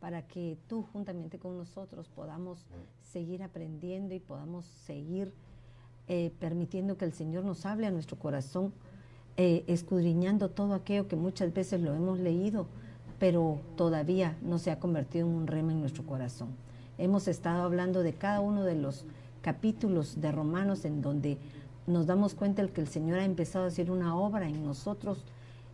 para que tú juntamente con nosotros podamos seguir aprendiendo y podamos seguir eh, permitiendo que el Señor nos hable a nuestro corazón, eh, escudriñando todo aquello que muchas veces lo hemos leído, pero todavía no se ha convertido en un rema en nuestro corazón. Hemos estado hablando de cada uno de los capítulos de Romanos en donde nos damos cuenta de que el Señor ha empezado a hacer una obra en nosotros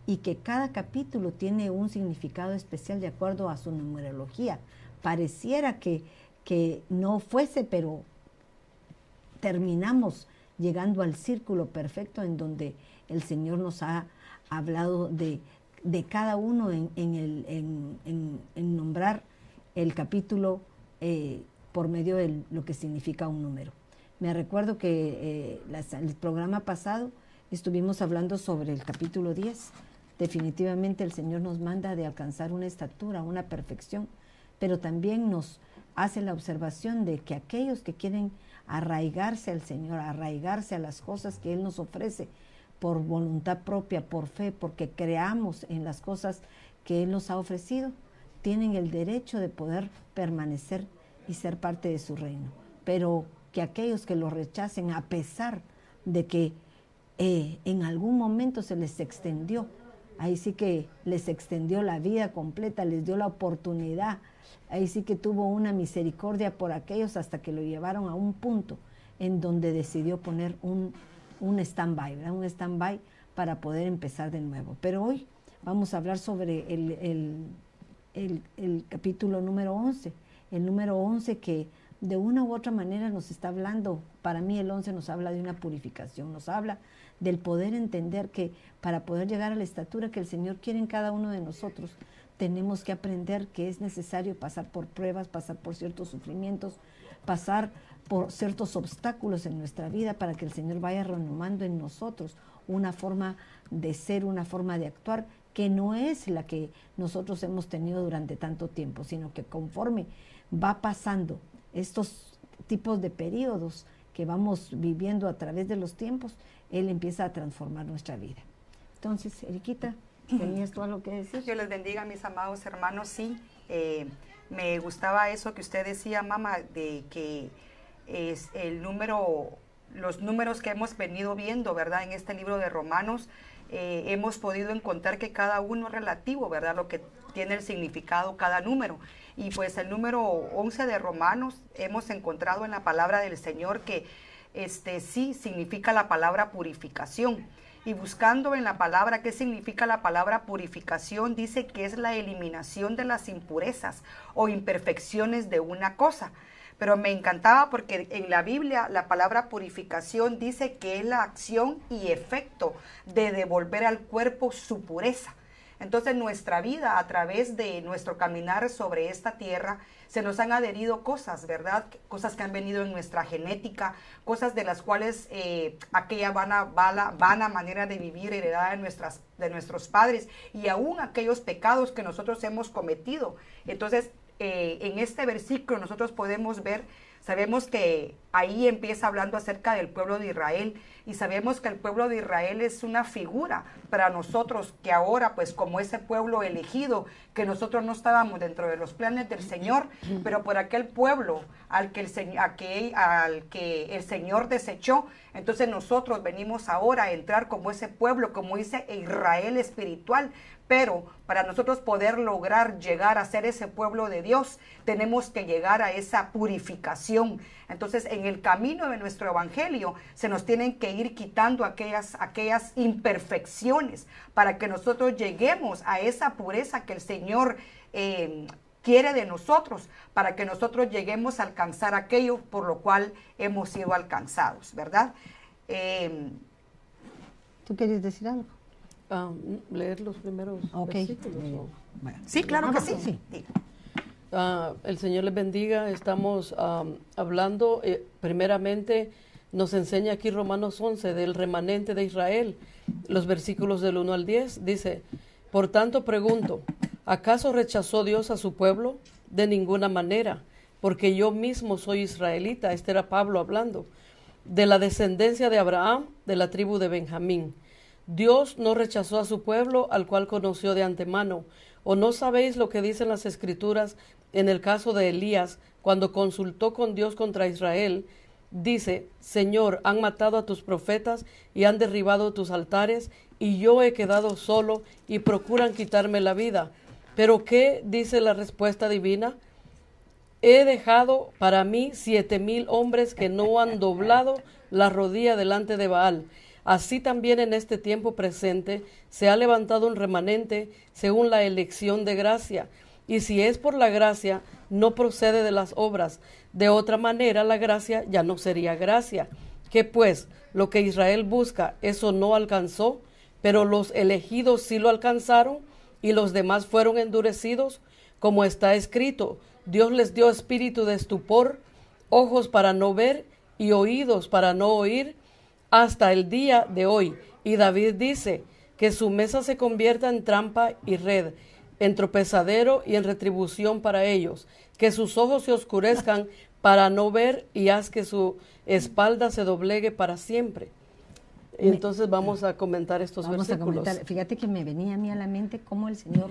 y que cada capítulo tiene un significado especial de acuerdo a su numerología. Pareciera que, que no fuese, pero terminamos llegando al círculo perfecto en donde el Señor nos ha hablado de, de cada uno en, el, en, nombrar el capítulo eh, por medio de lo que significa un número. Me recuerdo que eh, el programa pasado estuvimos hablando sobre el capítulo 10. Definitivamente el Señor nos manda de alcanzar una estatura, una perfección, pero también nos hace la observación de que aquellos que quieren arraigarse al Señor, arraigarse a las cosas que Él nos ofrece por voluntad propia, por fe, porque creamos en las cosas que Él nos ha ofrecido, tienen el derecho de poder permanecer y ser parte de su reino. Pero que aquellos que lo rechacen, a pesar de que eh, en algún momento se les extendió, ahí sí que les extendió la vida completa, les dio la oportunidad, ahí sí que tuvo una misericordia por aquellos hasta que lo llevaron a un punto en donde decidió poner un, un stand-by, un stand-by para poder empezar de nuevo. Pero hoy vamos a hablar sobre el, el, el capítulo número 11 el número 11 que de una u otra manera nos está hablando, para mí el 11 nos habla de una purificación, nos habla del poder entender que para poder llegar a la estatura que el Señor quiere en cada uno de nosotros, tenemos que aprender que es necesario pasar por pruebas, pasar por ciertos sufrimientos, pasar por ciertos obstáculos en nuestra vida para que el Señor vaya renomando en nosotros una forma de ser, una forma de actuar que no es la que nosotros hemos tenido durante tanto tiempo, sino que conforme va pasando estos tipos de periodos que vamos viviendo a través de los tiempos, Él empieza a transformar nuestra vida. Entonces, Eriquita, ¿tenías tú algo que decir? Dios les bendiga, mis amados hermanos. Sí, eh, me gustaba eso que usted decía, mamá, de que es el número, los números que hemos venido viendo, ¿verdad? En este libro de Romanos, eh, hemos podido encontrar que cada uno es relativo, ¿verdad? Lo que tiene el significado cada número. Y pues el número 11 de Romanos hemos encontrado en la palabra del Señor que este sí significa la palabra purificación. Y buscando en la palabra qué significa la palabra purificación, dice que es la eliminación de las impurezas o imperfecciones de una cosa. Pero me encantaba porque en la Biblia la palabra purificación dice que es la acción y efecto de devolver al cuerpo su pureza. Entonces nuestra vida a través de nuestro caminar sobre esta tierra se nos han adherido cosas, ¿verdad? Cosas que han venido en nuestra genética, cosas de las cuales eh, aquella vana, vana, manera de vivir heredada de, nuestras, de nuestros padres y aún aquellos pecados que nosotros hemos cometido. Entonces, eh, en este versículo nosotros podemos ver Sabemos que ahí empieza hablando acerca del pueblo de Israel y sabemos que el pueblo de Israel es una figura para nosotros que ahora pues como ese pueblo elegido que nosotros no estábamos dentro de los planes del Señor, pero por aquel pueblo al que el, Señor desechó, entonces nosotros venimos ahora a entrar como ese pueblo, como dice Israel espiritual, pero para nosotros poder lograr llegar a ser ese pueblo de Dios, tenemos que llegar a esa purificación. Entonces, en el camino de nuestro evangelio, se nos tienen que ir quitando aquellas, aquellas imperfecciones para que nosotros lleguemos a esa pureza que el Señor eh, quiere de nosotros, para que nosotros lleguemos a alcanzar aquello por lo cual hemos sido alcanzados, ¿verdad? Eh, ¿Tú quieres decir algo? Ah, leer los primeros versículos. Sí, claro que sí. Ah, el Señor les bendiga. Estamos hablando, eh, primeramente, nos enseña aquí Romanos 11 del remanente de Israel, los versículos del 1 al 10. Dice, por tanto pregunto, ¿acaso rechazó Dios a su pueblo? De ninguna manera, porque yo mismo soy israelita. Este era Pablo hablando. de la descendencia de Abraham, de la tribu de Benjamín. Dios no rechazó a su pueblo, al cual conoció de antemano. ¿O no sabéis lo que dicen las escrituras en el caso de Elías, cuando consultó con Dios contra Israel? Dice, Señor, han matado a tus profetas y han derribado tus altares, y yo he quedado solo y procuran quitarme la vida. Pero ¿qué dice la respuesta divina? He dejado para mí siete mil hombres que no han doblado la rodilla delante de Baal. Así también en este tiempo presente se ha levantado un remanente según la elección de gracia. Y si es por la gracia, no procede de las obras. De otra manera, la gracia ya no sería gracia. Que pues lo que Israel busca, eso no alcanzó, pero los elegidos sí lo alcanzaron y los demás fueron endurecidos, como está escrito, Dios les dio espíritu de estupor, ojos para no ver y oídos para no oír, hasta el día de hoy. Y David dice que su mesa se convierta en trampa y red, en tropezadero y en retribución para ellos, que sus ojos se oscurezcan para no ver y haz que su espalda se doblegue para siempre. Y entonces vamos a comentar estos vamos A comentar. Fíjate que me venía a mí a la mente cómo el Señor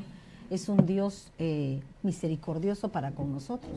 es un Dios eh, misericordioso para con nosotros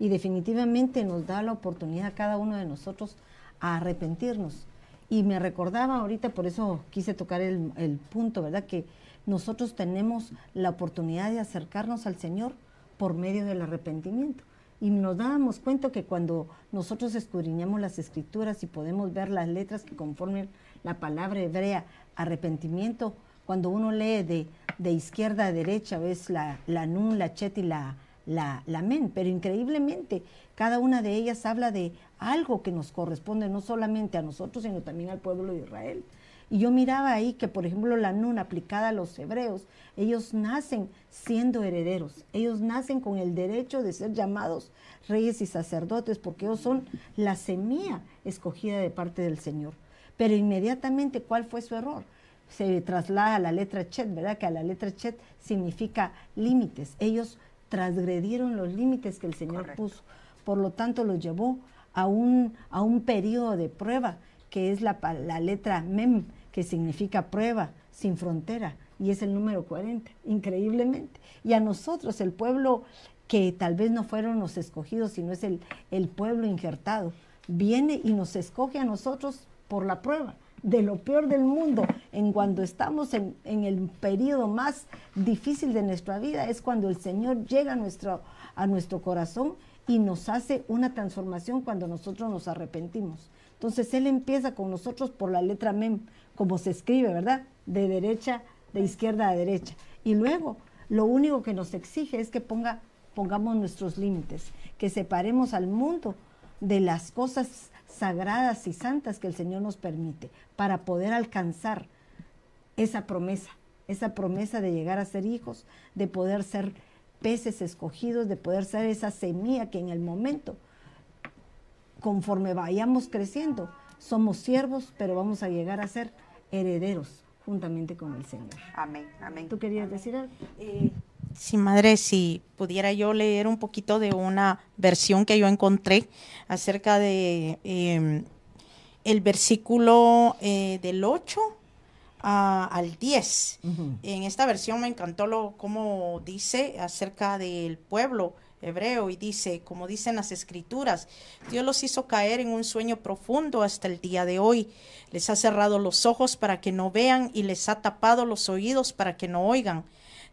y definitivamente nos da la oportunidad a cada uno de nosotros a arrepentirnos. Y me recordaba ahorita, por eso quise tocar el, el punto, ¿verdad? Que nosotros tenemos la oportunidad de acercarnos al Señor por medio del arrepentimiento. Y nos dábamos cuenta que cuando nosotros escudriñamos las escrituras y podemos ver las letras que conforman la palabra hebrea arrepentimiento, cuando uno lee de, de izquierda a derecha, ves la, la nun, la chet y la, la, la, men, pero increíblemente cada una de ellas habla de algo que nos corresponde no solamente a nosotros, sino también al pueblo de Israel. Y yo miraba ahí que, por ejemplo, la nun aplicada a los hebreos, ellos nacen siendo herederos, ellos nacen con el derecho de ser llamados reyes y sacerdotes, porque ellos son la semilla escogida de parte del Señor. Pero inmediatamente, ¿cuál fue su error? Se traslada a la letra Chet, ¿verdad? Que a la letra Chet significa límites. Ellos transgredieron los límites que el Señor puso. Por lo tanto, los llevó a un, a un periodo de prueba, que es la, la letra Mem, que significa prueba sin frontera, y es el número 40, increíblemente. Y a nosotros, el pueblo que tal vez no fueron los escogidos, sino es el, el pueblo injertado, viene y nos escoge a nosotros por la prueba de lo peor del mundo, en cuando estamos en, en, el periodo más difícil de nuestra vida, es cuando el Señor llega a nuestro, a nuestro corazón y nos hace una transformación cuando nosotros nos arrepentimos. Entonces Él empieza con nosotros por la letra Mem, como se escribe, ¿verdad? De derecha, de izquierda a derecha. Y luego, lo único que nos exige es que ponga, pongamos nuestros límites, que separemos al mundo de las cosas sagradas y santas que el Señor nos permite para poder alcanzar esa promesa, esa promesa de llegar a ser hijos, de poder ser peces escogidos, de poder ser esa semilla que en el momento, conforme vayamos creciendo, somos siervos, pero vamos a llegar a ser herederos juntamente con el Señor. Amén, amén. ¿Tú querías decir algo? Eh, sí, madre, si pudiera yo leer un poquito de una versión que yo encontré acerca de em, el versículo eh, del 8 al 10. En esta versión me encantó lo como dice acerca del pueblo hebreo y dice, como dicen las escrituras, Dios los hizo caer en un sueño profundo hasta el día de hoy. Les ha cerrado los ojos para que no vean y les ha tapado los oídos para que no oigan.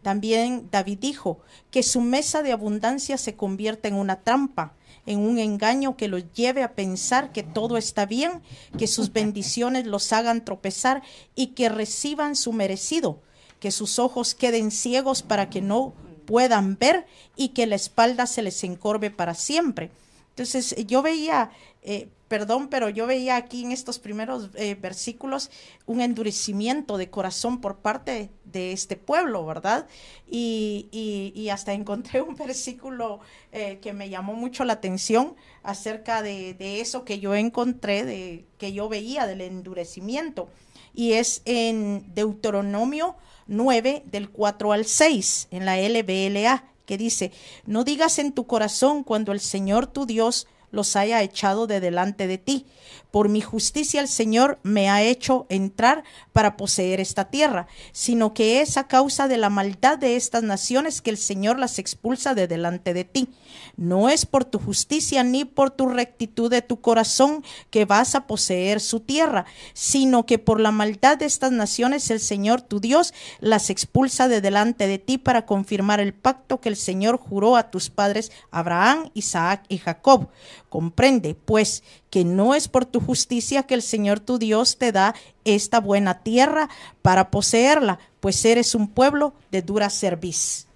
También David dijo que su mesa de abundancia se convierta en una trampa, en un engaño que los lleve a pensar que todo está bien, que sus bendiciones los hagan tropezar y que reciban su merecido, que sus ojos queden ciegos para que no puedan ver y que la espalda se les encorve para siempre. Entonces yo veía, eh, perdón, pero yo veía aquí en estos primeros eh, versículos un endurecimiento de corazón por parte de este pueblo, ¿verdad? Y, y, hasta encontré un versículo eh, que me llamó mucho la atención acerca de, de, eso que yo encontré, de, que yo veía del endurecimiento. Y es en Deuteronomio 9 del 4 al 6 en la LBLA que dice, no digas en tu corazón cuando el Señor tu Dios los haya echado de delante de ti. Por mi justicia el Señor me ha hecho entrar para poseer esta tierra, sino que es a causa de la maldad de estas naciones que el Señor las expulsa de delante de ti. No es por tu justicia ni por tu rectitud de tu corazón que vas a poseer su tierra, sino que por la maldad de estas naciones el Señor tu Dios las expulsa de delante de ti para confirmar el pacto que el Señor juró a tus padres Abraham, Isaac y Jacob. Comprende, pues, que no es por tu justicia que el Señor tu Dios te da esta buena tierra para poseerla, pues eres un pueblo de dura cerviz.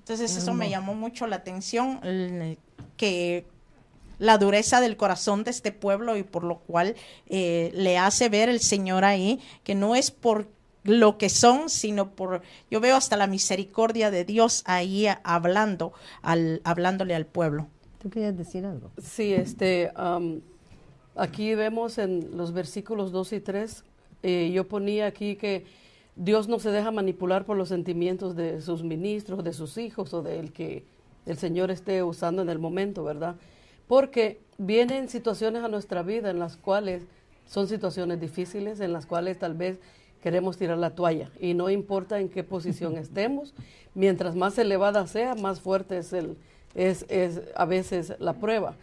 Entonces eso me llamó mucho la atención, que la dureza del corazón de este pueblo y por lo cual eh, le hace ver el Señor ahí que no es por lo que son, sino por, yo veo hasta la misericordia de Dios ahí hablando, al, hablándole al pueblo. ¿Tú querías decir algo? Sí, este, aquí vemos en los versículos 2 y 3, eh, yo ponía aquí que Dios no se deja manipular por los sentimientos de sus ministros, de sus hijos o del que el Señor esté usando en el momento, ¿verdad? Porque vienen situaciones a nuestra vida en las cuales son situaciones difíciles, en las cuales tal vez queremos tirar la toalla y no importa en qué posición estemos, mientras más elevada sea, más fuerte es, el, es, es a veces la prueba.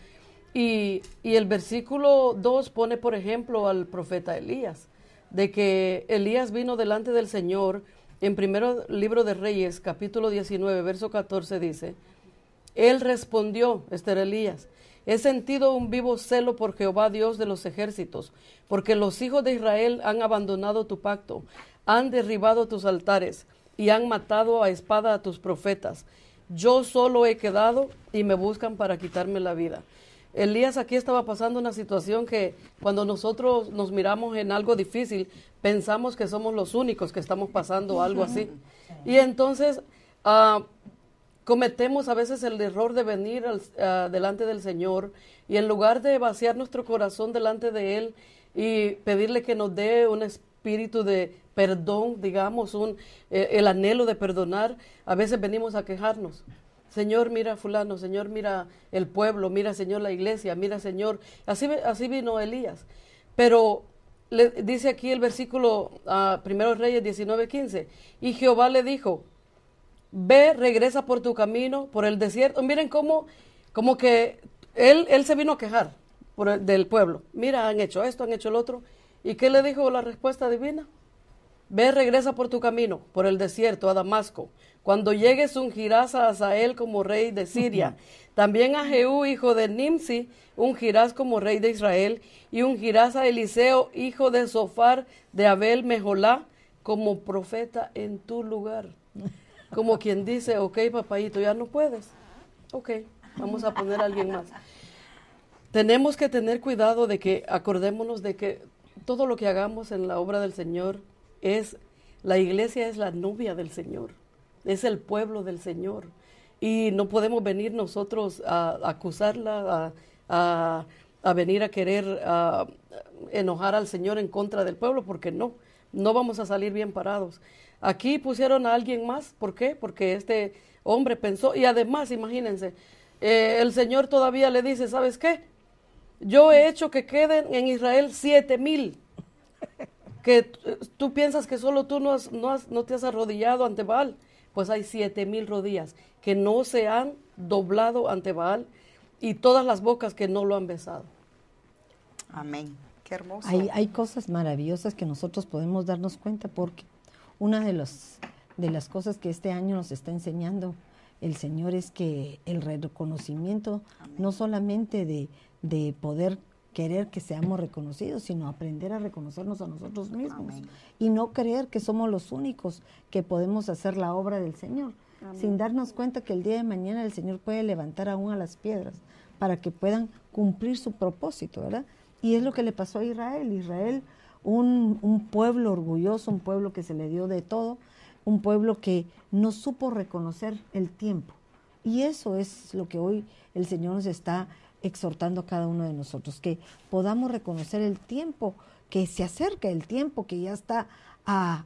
Y, y el versículo 2 pone, por ejemplo, al profeta Elías, de que Elías vino delante del Señor, en primero libro de Reyes, capítulo 19, verso 14 dice, él respondió, este Elías, He sentido un vivo celo por Jehová Dios de los ejércitos, porque los hijos de Israel han abandonado tu pacto, han derribado tus altares y han matado a espada a tus profetas. Yo solo he quedado y me buscan para quitarme la vida. Elías aquí estaba pasando una situación que cuando nosotros nos miramos en algo difícil, pensamos que somos los únicos que estamos pasando algo así. Y entonces uh, cometemos a veces el error de venir al, delante del Señor y en lugar de vaciar nuestro corazón delante de Él y pedirle que nos dé un espíritu de perdón, digamos, un, eh, el anhelo de perdonar, a veces venimos a quejarnos. Señor, mira fulano, Señor, mira el pueblo, mira Señor la iglesia, mira Señor. Así, así vino Elías. Pero le, dice aquí el versículo uh, primero Reyes 19:15, y Jehová le dijo, ve, regresa por tu camino, por el desierto. Miren cómo, como que él, él se vino a quejar por del pueblo. Mira, han hecho esto, han hecho el otro. ¿Y qué le dijo la respuesta divina? Ve, regresa por tu camino, por el desierto, a Damasco. Cuando llegues, ungirás a Asael como rey de Siria. También a Jehú, hijo de Nimsi, ungirás como rey de Israel. Y ungirás a Eliseo, hijo de Sofar, de Abel Mejolá, como profeta en tu lugar. Como quien dice, ok, papayito, ya no puedes. Ok, vamos a poner a alguien más. Tenemos que tener cuidado de que acordémonos de que todo lo que hagamos en la obra del Señor es, la iglesia es la novia del Señor, es el pueblo del Señor. Y no podemos venir nosotros a, acusarla, a, a, venir a querer enojar al Señor en contra del pueblo, porque no, no vamos a salir bien parados. Aquí pusieron a alguien más, ¿por qué? Porque este hombre pensó, y además, imagínense, eh, el Señor todavía le dice, ¿sabes qué? Yo he hecho que queden en Israel siete mil. Que tú piensas que solo tú no, has, no, no te has arrodillado ante Baal. Pues hay siete mil rodillas que no se han doblado ante Baal y todas las bocas que no lo han besado. Amén. Qué hermoso. Hay, hay cosas maravillosas que nosotros podemos darnos cuenta porque una de, los, de las cosas que este año nos está enseñando el Señor es que el reconocimiento, no solamente de, de, poder querer que seamos reconocidos, sino aprender a reconocernos a nosotros mismos y no creer que somos los únicos que podemos hacer la obra del Señor, sin darnos cuenta que el día de mañana el Señor puede levantar aún a las piedras para que puedan cumplir su propósito, ¿verdad? Y es lo que le pasó a Israel. Israel un, pueblo orgulloso, un pueblo que se le dio de todo, un pueblo que no supo reconocer el tiempo. Y eso es lo que hoy el Señor nos está exhortando a cada uno de nosotros, que podamos reconocer el tiempo, que se acerca el tiempo, que ya está a,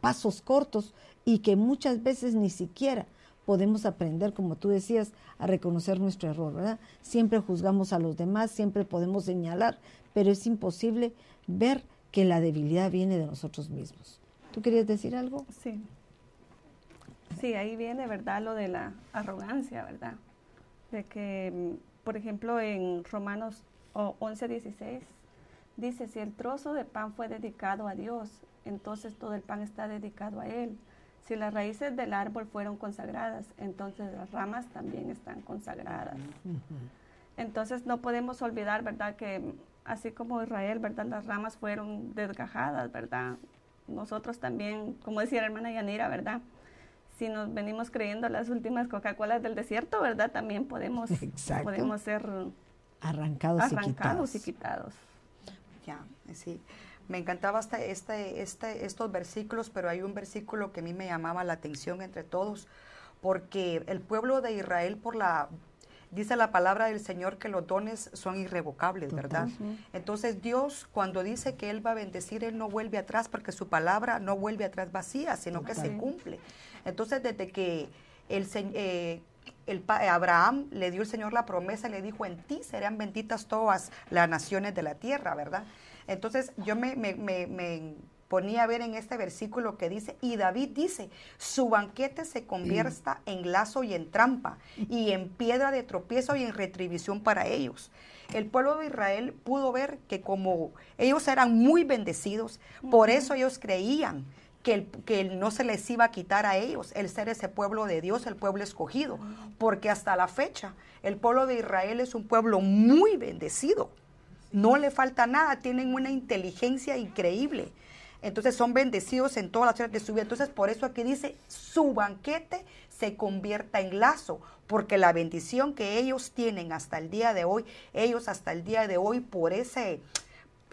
pasos cortos y que muchas veces ni siquiera podemos aprender, como tú decías, a reconocer nuestro error, ¿verdad? Siempre juzgamos a los demás, siempre podemos señalar, pero es imposible ver que la debilidad viene de nosotros mismos. ¿Tú querías decir algo? Sí. Sí, ahí viene, ¿verdad? Lo de la arrogancia, ¿verdad? De que, mm, por ejemplo, en Romanos 11, 16, dice, si el trozo de pan fue dedicado a Dios, entonces todo el pan está dedicado a Él. Si las raíces del árbol fueron consagradas, entonces las ramas también están consagradas. Entonces no podemos olvidar, ¿verdad? Que así como Israel, ¿verdad? Las ramas fueron desgajadas, ¿verdad? Nosotros también, como decía la hermana Yanira, ¿verdad? Si nos venimos creyendo las últimas Coca-Colas del desierto, ¿verdad? También podemos, podemos ser arrancados, arrancados y quitados. Ya, sí. Me encantaba este, este, este, estos versículos, pero hay un versículo que a mí me llamaba la atención entre todos, porque el pueblo de Israel por la dice la palabra del Señor que los dones son irrevocables, ¿verdad? Entonces Dios cuando dice que Él va a bendecir, Él no vuelve atrás porque su palabra no vuelve atrás vacía, sino que se cumple. Entonces desde que el, eh, el, Abraham le dio el Señor la promesa, le dijo, en ti serán benditas todas las naciones de la tierra, ¿verdad? Entonces yo me, ponía a ver en este versículo que dice, y David dice, su banquete se convierta en lazo y en trampa, y en piedra de tropiezo y en retribución para ellos. El pueblo de Israel pudo ver que como ellos eran muy bendecidos, por eso ellos creían que, que, no se les iba a quitar a ellos el ser ese pueblo de Dios, el pueblo escogido, porque hasta la fecha el pueblo de Israel es un pueblo muy bendecido no le falta nada, tienen una inteligencia increíble. Entonces son bendecidos en todas las áreas de su vida. Entonces por eso aquí dice, su banquete se convierta en lazo, porque la bendición que ellos tienen hasta el día de hoy, ellos hasta el día de hoy por ese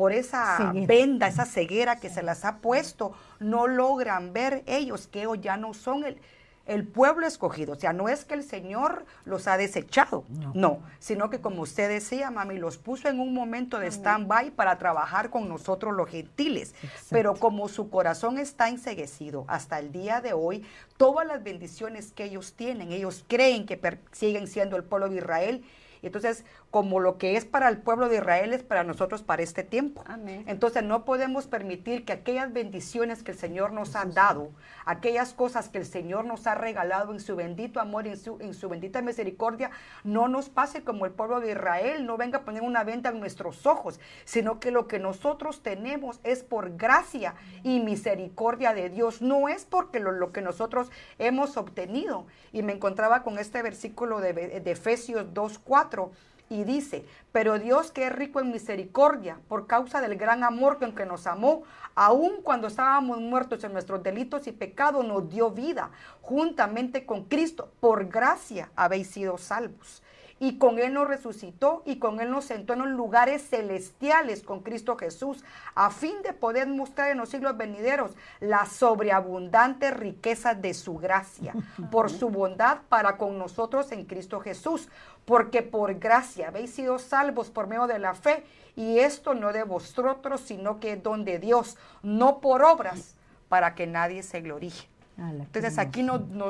por esa venda, esa ceguera que se las ha puesto, no logran ver ellos que ellos ya no son el, el pueblo escogido. O sea, no es que el Señor los ha desechado, no, sino que como usted decía, mami, los puso en un momento de stand-by para trabajar con nosotros los gentiles. Pero como su corazón está enseguecido hasta el día de hoy, todas las bendiciones que ellos tienen, ellos creen que siguen siendo el pueblo de Israel. Entonces, como lo que es para el pueblo de Israel es para nosotros para este tiempo. Entonces, no podemos permitir que aquellas bendiciones que el Señor nos ha dado, aquellas cosas que el Señor nos ha regalado en su bendito amor, en su, en su bendita misericordia, no nos pase como el pueblo de Israel, no venga a poner una venta en nuestros ojos, sino que lo que nosotros tenemos es por gracia y misericordia de Dios, no es porque lo, que nosotros hemos obtenido. Y me encontraba con este versículo de, de Efesios 2.4 y dice, pero Dios que es rico en misericordia, por causa del gran amor con que nos amó, aun cuando estábamos muertos en nuestros delitos y pecados, nos dio vida juntamente con Cristo. Por gracia habéis sido salvos y con Él nos resucitó y con Él nos sentó en los lugares celestiales con Cristo Jesús, a fin de poder mostrar en los siglos venideros la sobreabundante riqueza de su gracia, por su bondad para con nosotros en Cristo Jesús, porque por gracia habéis sido salvos por medio de la fe, y esto no de vosotros, sino que es don de Dios, no por obras, para que nadie se gloríe. Entonces aquí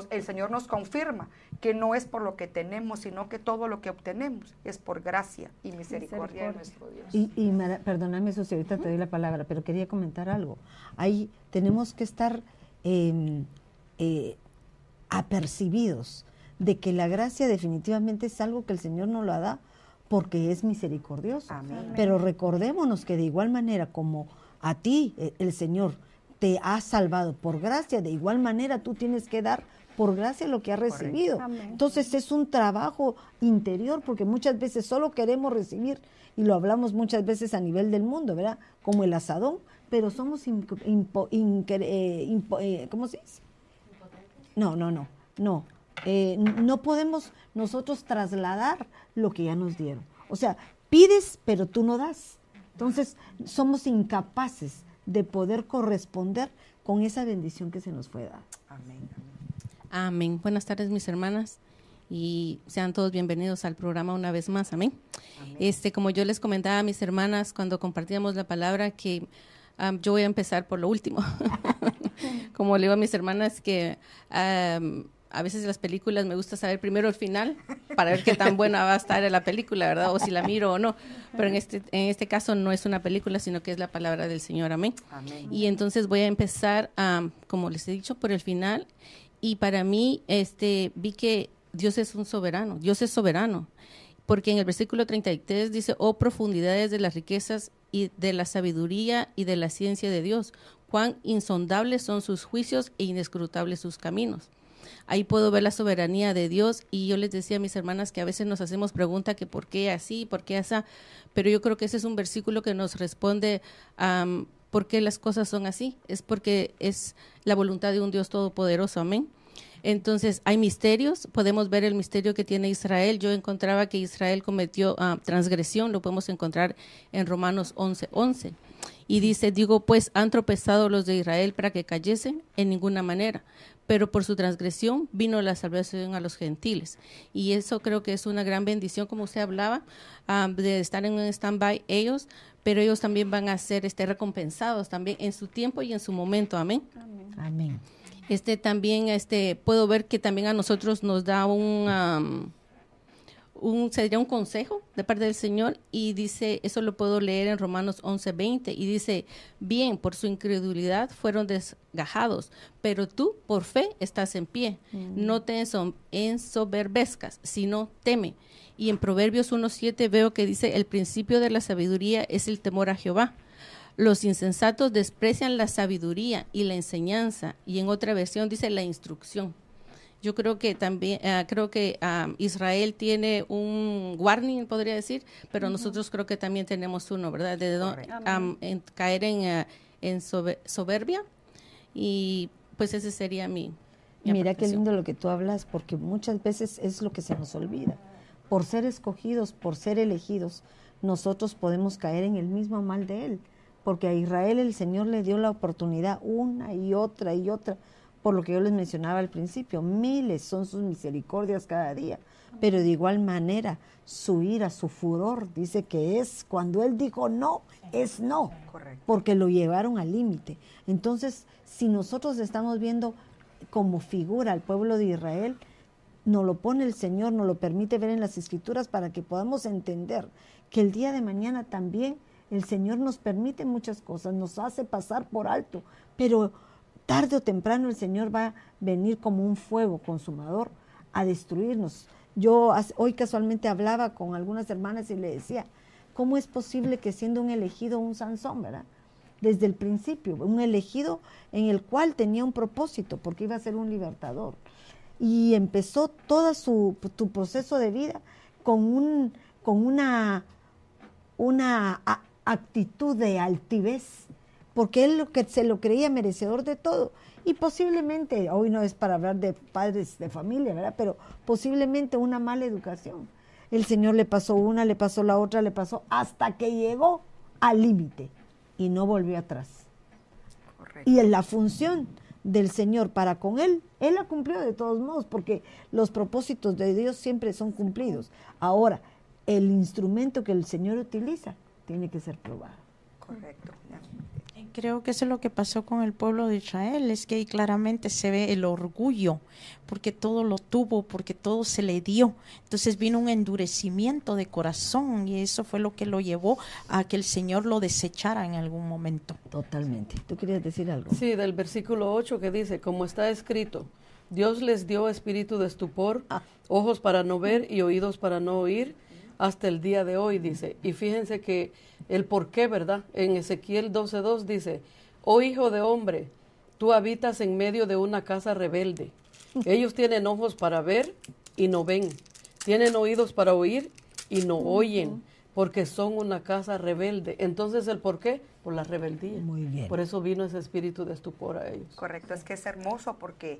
el Señor nos confirma que no es por lo que tenemos, sino que todo lo que obtenemos es por gracia y misericordia, de nuestro Dios. Y, y perdóname, si ahorita te doy la palabra, pero quería comentar algo. Ahí tenemos que estar em, eh, apercibidos de que la gracia definitivamente es algo que el Señor nos lo da porque es misericordioso. Pero recordémonos que de igual manera como a ti eh, el Señor te ha salvado por gracia, de igual manera tú tienes que dar por gracia lo que has recibido. Entonces es un trabajo interior porque muchas veces solo queremos recibir y lo hablamos muchas veces a nivel del mundo, ¿verdad? Como el asadón, pero somos eh, eh, ¿cómo se dice? No, no, no, no. Eh, no podemos nosotros trasladar lo que ya nos dieron. O sea, pides, pero tú no das. Entonces, somos incapaces de poder corresponder con esa bendición que se nos fue dada. Amén. Amén. Buenas tardes, mis hermanas. Y sean todos bienvenidos al programa una vez más. Amén. Este, como yo les comentaba a mis hermanas cuando compartíamos la palabra, que yo voy a empezar por lo último. como le digo a mis hermanas, que a veces las películas me gusta saber primero el final para ver qué tan buena va a estar la película, ¿verdad? O si la miro o no. Pero en este, en este caso no es una película, sino que es la palabra del Señor. Amén. Y entonces voy a empezar, como les he dicho, por el final. Y para mí, este, vi que Dios es un soberano. Dios es soberano. Porque en el versículo 33 dice, oh profundidades de las riquezas y de la sabiduría y de la ciencia de Dios, cuán insondables son sus juicios e inescrutables sus caminos. Ahí puedo ver la soberanía de Dios y yo les decía a mis hermanas que a veces nos hacemos pregunta que por qué así, por qué así, pero yo creo que ese es un versículo que nos responde a por qué las cosas son así. Es porque es la voluntad de un Dios todopoderoso, amén. Entonces, hay misterios, podemos ver el misterio que tiene Israel. Yo encontraba que Israel cometió ah, transgresión, lo podemos encontrar en Romanos 11:11. 11. Y dice, digo, pues han tropezado los de Israel para que cayesen en ninguna manera, pero por su transgresión vino la salvación a los gentiles. Y eso creo que es una gran bendición, como usted hablaba, ah, de estar en un stand-by ellos, pero ellos también van a ser este, recompensados también en su tiempo y en su momento. Amén. Amén. Este también, este, puedo ver que también a nosotros nos da un un, sería un consejo de parte del Señor y dice, eso lo puedo leer en Romanos 11:20 y dice, bien, por su incredulidad fueron desgajados, pero tú por fe estás en pie, mm. no te ensoberbezcas, sino teme. Y en Proverbios 1:7 veo que dice, el principio de la sabiduría es el temor a Jehová. Los insensatos desprecian la sabiduría y la enseñanza, y en otra versión dice la instrucción. Yo creo que también, uh, creo que uh, Israel tiene un warning, podría decir, pero uh -huh. nosotros creo que también tenemos uno, ¿verdad? De um, en, caer en, uh, en soberbia y pues ese sería mi... mi Mira qué lindo lo que tú hablas, porque muchas veces es lo que se nos olvida. Por ser escogidos, por ser elegidos, nosotros podemos caer en el mismo mal de él, porque a Israel el Señor le dio la oportunidad una y otra y otra por lo que yo les mencionaba al principio, miles son sus misericordias cada día, pero de igual manera su ira, su furor, dice que es cuando él dijo no, es no, Correcto. porque lo llevaron al límite. Entonces, si nosotros estamos viendo como figura al pueblo de Israel, nos lo pone el Señor, nos lo permite ver en las escrituras para que podamos entender que el día de mañana también el Señor nos permite muchas cosas, nos hace pasar por alto, pero tarde o temprano el Señor va a venir como un fuego consumador a destruirnos. Yo hoy casualmente hablaba con algunas hermanas y le decía, ¿cómo es posible que siendo un elegido un Sansón, verdad? Desde el principio, un elegido en el cual tenía un propósito, porque iba a ser un libertador. Y empezó todo su proceso de vida con, un, con una, una actitud de altivez, porque él lo que se lo creía merecedor de todo. Y posiblemente, hoy no es para hablar de padres de familia, ¿verdad? Pero posiblemente una mala educación. El Señor le pasó una, le pasó la otra, le pasó hasta que llegó al límite y no volvió atrás. Correcto. Y en la función del Señor para con él, él la cumplió de todos modos, porque los propósitos de Dios siempre son cumplidos. Ahora, el instrumento que el Señor utiliza tiene que ser probado. Correcto. Creo que eso es lo que pasó con el pueblo de Israel, es que ahí claramente se ve el orgullo, porque todo lo tuvo, porque todo se le dio. Entonces vino un endurecimiento de corazón y eso fue lo que lo llevó a que el Señor lo desechara en algún momento. Totalmente. ¿Tú querías decir algo? Sí, del versículo 8 que dice, como está escrito, Dios les dio espíritu de estupor, ah. ojos para no ver y oídos para no oír, hasta el día de hoy, dice. Y fíjense que el por qué, ¿verdad? En Ezequiel 12.2 dice, oh hijo de hombre, tú habitas en medio de una casa rebelde. Ellos tienen ojos para ver y no ven. Tienen oídos para oír y no oyen, porque son una casa rebelde. Entonces, ¿el por qué? Por la rebeldía. Muy bien. Por eso vino ese espíritu de estupor a ellos. Correcto, es que es hermoso porque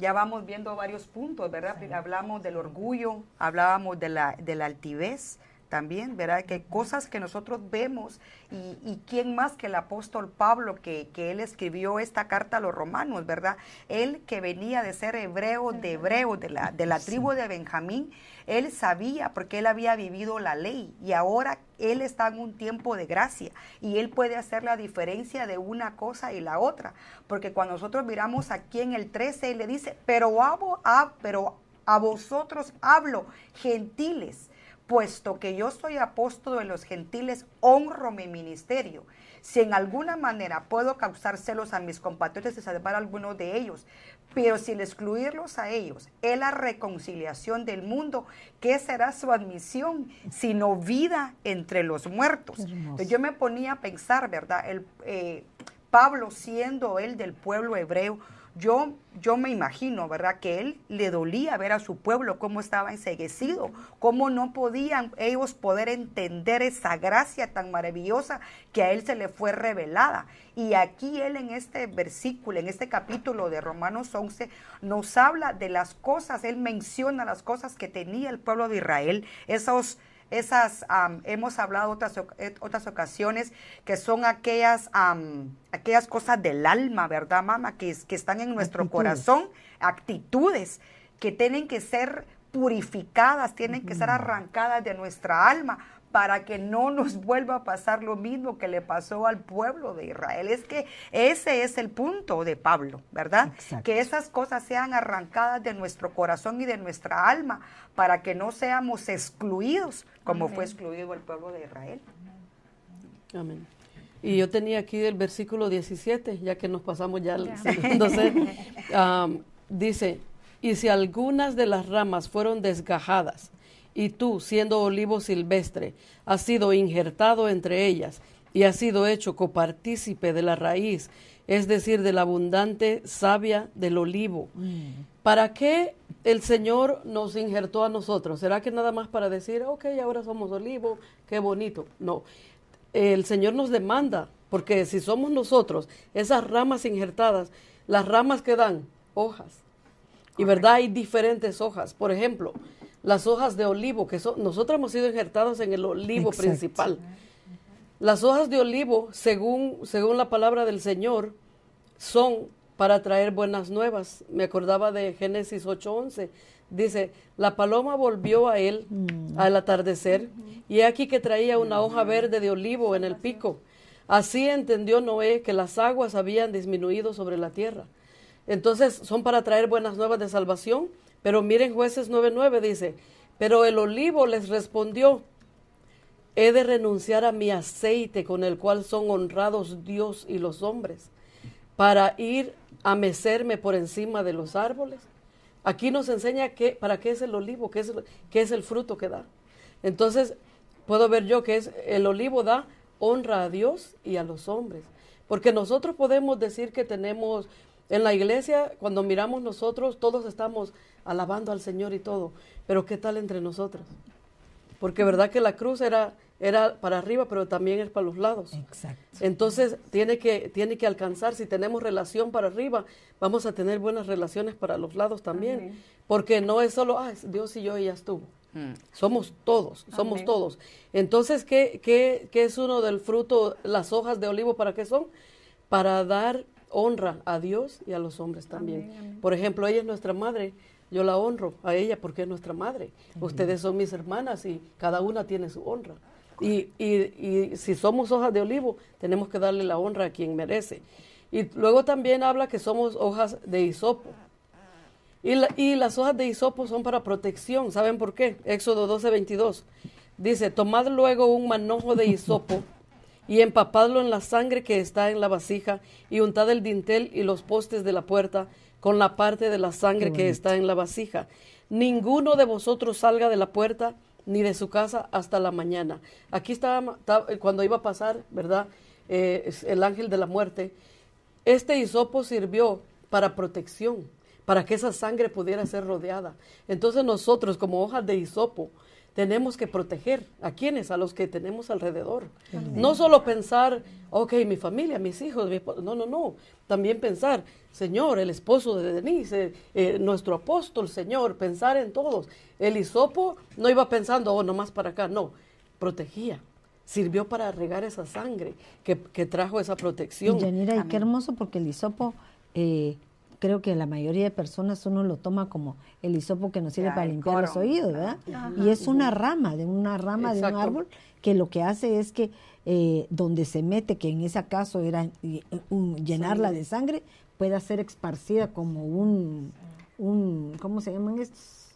ya vamos viendo varios puntos, ¿verdad? Sí. Hablamos del orgullo, hablábamos de la, de la altivez, también, ¿verdad? Que cosas que nosotros vemos y, quién más que el apóstol Pablo que, que, él escribió esta carta a los romanos, ¿verdad? Él que venía de ser hebreo de hebreo, de la, de la tribu de Benjamín, él sabía porque él había vivido la ley y ahora él está en un tiempo de gracia y él puede hacer la diferencia de una cosa y la otra. Porque cuando nosotros miramos aquí en el 13, él le dice, pero a, pero a vosotros hablo, gentiles, puesto que yo soy apóstol de los gentiles, honro mi ministerio. Si en alguna manera puedo causar celos a mis compatriotas y salvar a alguno de ellos, pero sin excluirlos a ellos, es la reconciliación del mundo. ¿Qué será su admisión? Sino vida entre los muertos. yo me ponía a pensar, ¿verdad? El, eh, Pablo siendo él del pueblo hebreo, yo, yo me imagino, ¿verdad? Que él le dolía ver a su pueblo cómo estaba enseguecido, cómo no podían ellos poder entender esa gracia tan maravillosa que a él se le fue revelada. Y aquí él en este versículo, en este capítulo de Romanos 11, nos habla de las cosas, él menciona las cosas que tenía el pueblo de Israel, esos esas, hemos hablado otras, eh, otras ocasiones, que son aquellas, aquellas cosas del alma, ¿verdad, mamá? Que, que están en nuestro corazón, actitudes que tienen que ser purificadas, tienen que ser arrancadas de nuestra alma para que no nos vuelva a pasar lo mismo que le pasó al pueblo de Israel. Es que ese es el punto de Pablo, ¿verdad? Que esas cosas sean arrancadas de nuestro corazón y de nuestra alma para que no seamos excluidos como fue excluido el pueblo de Israel. Amén. Y yo tenía aquí el versículo 17, ya que nos pasamos ya al segundo set. dice, y si algunas de las ramas fueron desgajadas, y tú, siendo olivo silvestre, has sido injertado entre ellas y has sido hecho copartícipe de la raíz, es decir, de la abundante savia del olivo. Mm. ¿Para qué el Señor nos injertó a nosotros? ¿Será que nada más para decir, ok, ahora somos olivo, qué bonito? No, el Señor nos demanda, porque si somos nosotros, esas ramas injertadas, las ramas que dan hojas, y verdad hay diferentes hojas. Por ejemplo, las hojas de olivo, que son, nosotros hemos sido injertados en el olivo principal. Las hojas de olivo, según, según la palabra del Señor, son para traer buenas nuevas. Me acordaba de Génesis 8:11. Dice, la paloma volvió a él mm. al atardecer y aquí que traía una hoja verde de olivo en el pico. Así entendió Noé que las aguas habían disminuido sobre la tierra. Entonces son para traer buenas nuevas de salvación pero miren jueces 9.9 dice, pero el olivo les respondió, he de renunciar a mi aceite con el cual son honrados Dios y los hombres, para ir a mecerme por encima de los árboles. Aquí nos enseña para qué es el olivo, qué es, qué es el fruto que da. Entonces, puedo ver yo que es el olivo da honra a Dios y a los hombres. Porque nosotros podemos decir que tenemos en la iglesia, cuando miramos nosotros, todos estamos alabando al Señor y todo, pero ¿qué tal entre nosotros? Porque verdad que la cruz era, era para arriba, pero también es para los lados. Exacto. Entonces tiene que, tiene que alcanzar, si tenemos relación para arriba, vamos a tener buenas relaciones para los lados también. Porque no es solo, ah, Dios y yo y ya estuvo. Mm. Somos todos, somos todos. Entonces, ¿qué, qué, ¿qué es uno del fruto, las hojas de olivo, para qué son? Para dar honra a Dios y a los hombres también. Por ejemplo, ella es nuestra madre, yo la honro a ella porque es nuestra madre. Ustedes son mis hermanas y cada una tiene su honra. Y, y, si somos hojas de olivo, tenemos que darle la honra a quien merece. Y luego también habla que somos hojas de hisopo. Y, y las hojas de hisopo son para protección. ¿Saben por qué? Éxodo 12, 22. Dice, tomad luego un manojo de hisopo y empapadlo en la sangre que está en la vasija, y untad el dintel y los postes de la puerta con la parte de la sangre que está en la vasija. Ninguno de vosotros salga de la puerta ni de su casa hasta la mañana. Aquí estaba, cuando iba a pasar, ¿verdad? Eh, el ángel de la muerte. Este hisopo sirvió para protección, para que esa sangre pudiera ser rodeada. Entonces nosotros, como hojas de hisopo, tenemos que proteger a quienes, a los que tenemos alrededor. No solo pensar, ok, mi familia, mis hijos, no, no, no. También pensar, Señor, el esposo de Denise, eh, nuestro apóstol, Señor, pensar en todos. El hisopo no iba pensando, oh, nomás para acá, no. protegía. Sirvió para regar esa sangre que, trajo esa protección. Y Yanira, y qué hermoso porque el hisopo, eh, creo que la mayoría de personas uno lo toma como el hisopo que nos sirve para limpiar los oídos, ¿verdad? Y es una rama, de una rama de un árbol que lo que hace es que eh, donde se mete, que en ese caso era eh, llenarla de sangre, pueda ser esparcida como un, un ¿cómo se llaman estos?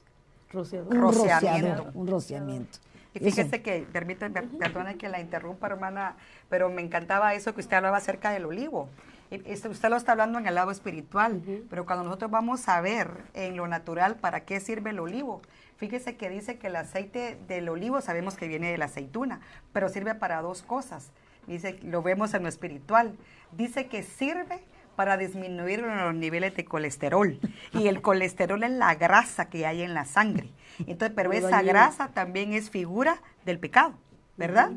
Rociador. Un rociamiento. un rociamiento. Y fíjese que, permítame, perdone que la interrumpa, hermana, pero me encantaba eso que usted hablaba acerca del olivo. Usted lo está hablando en el lado espiritual, pero cuando nosotros vamos a ver en lo natural para qué sirve el olivo, fíjese que dice que el aceite del olivo sabemos que viene de la aceituna, pero sirve para dos cosas. Dice, lo vemos en lo espiritual. Dice que sirve para disminuir los niveles de colesterol. Y el colesterol es la grasa que hay en la sangre. Entonces, pero esa grasa también es figura del pecado. ¿Verdad?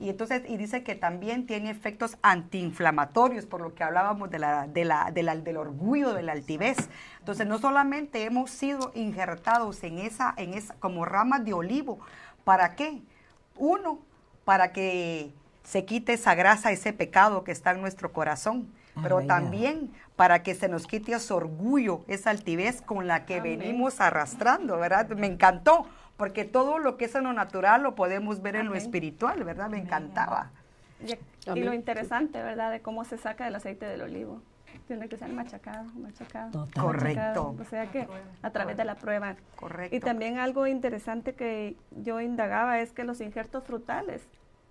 Y entonces, y dice que también tiene efectos antiinflamatorios, por lo que hablábamos de la, de la, del orgullo, de la altivez. Entonces, no solamente hemos sido injertados en esa, en esa, como ramas de olivo, ¿para qué? Uno, para que se quite esa grasa, ese pecado que está en nuestro corazón, pero también para que se nos quite ese orgullo, esa altivez con la que venimos arrastrando, ¿verdad? Me encantó, porque todo lo que es en lo natural lo podemos ver en lo espiritual, ¿verdad? Me encantaba. Y, lo interesante, ¿verdad? De cómo se saca el aceite del olivo. Tiene que ser machacado, machacado. Correcto. O sea que a través de la prueba. Correcto. Y también algo interesante que yo indagaba es que los injertos frutales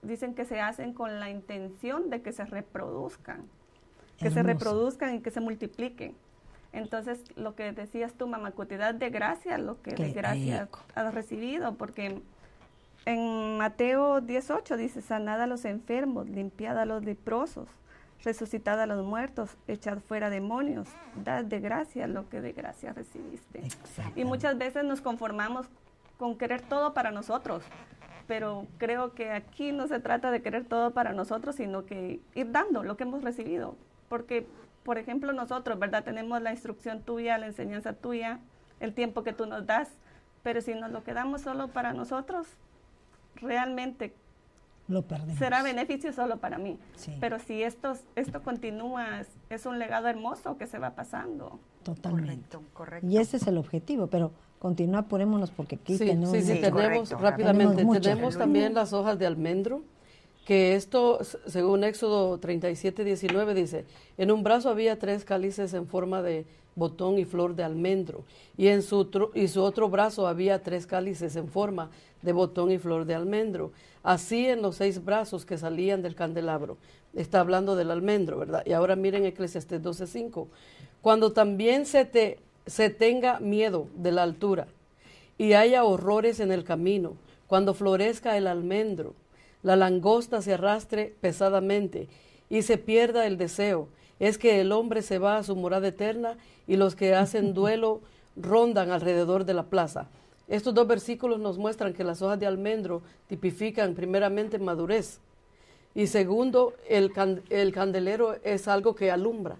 dicen que se hacen con la intención de que se reproduzcan, que se reproduzcan y que se multipliquen. Entonces, lo que decías tú, mamá, cantidad de gracia, lo que de gracia has recibido, porque en Mateo 18 dice, sanad a los enfermos, limpiad a los leprosos, resucitad a los muertos, echad fuera demonios, dad de gracia lo que de gracia recibiste. Y muchas veces nos conformamos con querer todo para nosotros, pero creo que aquí no se trata de querer todo para nosotros, sino que ir dando lo que hemos recibido, porque por ejemplo, nosotros, ¿verdad? Tenemos la instrucción tuya, la enseñanza tuya, el tiempo que tú nos das, pero si nos lo quedamos solo para nosotros, realmente lo perdemos. será beneficio solo para mí. Pero si esto, esto continúa, es un legado hermoso que se va pasando. Totalmente. Correcto, Y ese es el objetivo, pero continúa, apurémonos porque aquí sí, tenemos... Sí, sí, tenemos, rápidamente, tenemos también las hojas de almendro, que esto, según Éxodo 37, 19, dice, en un brazo había tres cálices en forma de botón y flor de almendro, y en su, y su otro brazo había tres cálices en forma de botón y flor de almendro, así en los seis brazos que salían del candelabro. Está hablando del almendro, ¿verdad? Y ahora miren Eclesiastes 12:5. Cuando también se, te, se tenga miedo de la altura y haya horrores en el camino, cuando florezca el almendro, la langosta se arrastre pesadamente y se pierda el deseo. Es que el hombre se va a su morada eterna y los que hacen duelo rondan alrededor de la plaza. Estos dos versículos nos muestran que las hojas de almendro tipifican primeramente madurez y segundo, el, candelero es algo que alumbra.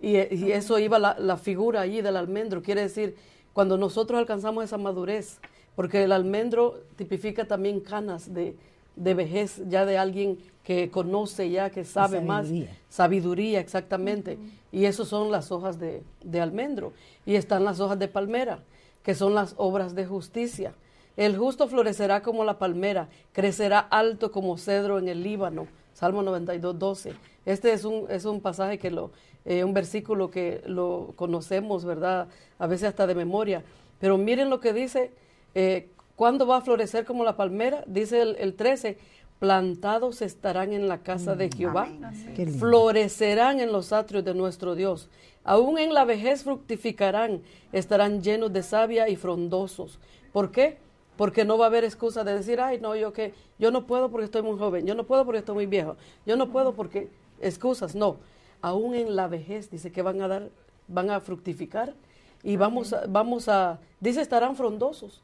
Y, eso iba la, la, figura allí del almendro. Quiere decir, cuando nosotros alcanzamos esa madurez, porque el almendro tipifica también canas de, de vejez, ya de alguien que conoce ya, que sabe más. Sabiduría, exactamente. Y eso son las hojas de, almendro. Y están las hojas de palmera, que son las obras de justicia. El justo florecerá como la palmera, crecerá alto como cedro en el Líbano. Salmo 92, 12. Este es un, es un pasaje que lo, eh, un versículo que lo conocemos, ¿verdad? A veces hasta de memoria. Pero miren lo que dice, eh, ¿Cuándo va a florecer como la palmera? Dice el, 13, plantados estarán en la casa de mm, Jehová, florecerán en los atrios de nuestro Dios. Aún en la vejez fructificarán, estarán llenos de savia y frondosos. ¿Por qué? Porque no va a haber excusa de decir, ay, no, yo que yo no puedo porque estoy muy joven, yo no puedo porque estoy muy viejo, yo no puedo porque excusas, no. Aún en la vejez dice que van a dar, van a fructificar y vamos a, vamos a, dice estarán frondosos.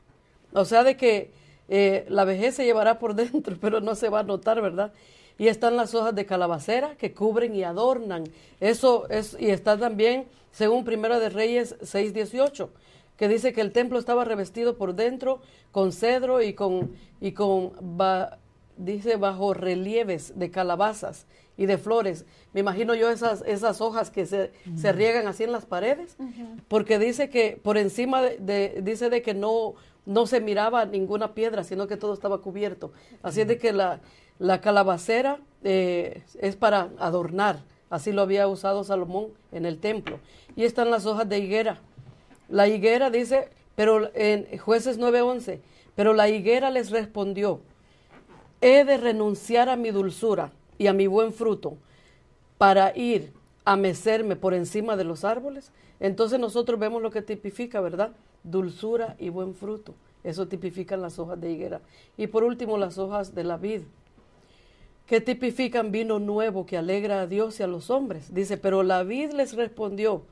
O sea, de que eh, la vejez se llevará por dentro, pero no se va a notar, ¿verdad? Y están las hojas de calabacera que cubren y adornan. Eso es, y está también, según Primera de Reyes 6.18, que dice que el templo estaba revestido por dentro con cedro y con, y con dice bajo relieves de calabazas y de flores. Me imagino yo esas, esas hojas que se, se riegan así en las paredes, porque dice que por encima de, dice de que no, no se miraba ninguna piedra, sino que todo estaba cubierto. Así es de que la, la calabacera eh, es para adornar, así lo había usado Salomón en el templo. Y están las hojas de higuera. La higuera dice, pero en jueces 9:11, pero la higuera les respondió, he de renunciar a mi dulzura y a mi buen fruto para ir a mecerme por encima de los árboles, entonces nosotros vemos lo que tipifica, ¿verdad? Dulzura y buen fruto. Eso tipifican las hojas de higuera. Y por último, las hojas de la vid, que tipifican vino nuevo que alegra a Dios y a los hombres. Dice, pero la vid les respondió,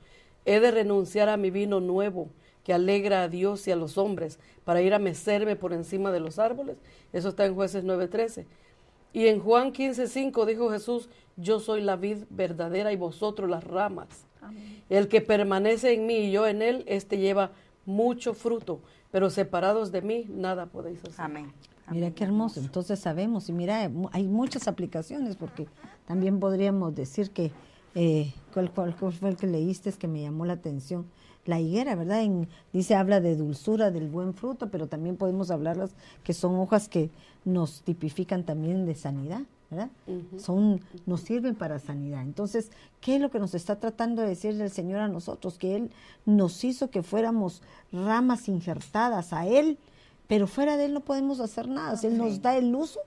he de renunciar a mi vino nuevo que alegra a Dios y a los hombres para ir a mecerme por encima de los árboles. Eso está en jueces 9:13. Y en Juan 15:5 dijo Jesús, yo soy la vid verdadera y vosotros las ramas. El que permanece en mí y yo en él, este lleva mucho fruto, pero separados de mí nada podéis hacer. Amén. Mira qué hermoso. Entonces sabemos, y mira, hay muchas aplicaciones, porque también podríamos decir que, eh, ¿cuál, cuál, fue el que leíste es que me llamó la atención? La higuera, ¿verdad? En, dice, habla de dulzura, del buen fruto, pero también podemos hablarlas que son hojas que nos tipifican también de sanidad, ¿verdad? Son, nos sirven para sanidad. Entonces, ¿qué es lo que nos está tratando de decir el Señor a nosotros? Que Él nos hizo que fuéramos ramas injertadas a Él, pero fuera de Él no podemos hacer nada. Él nos da el uso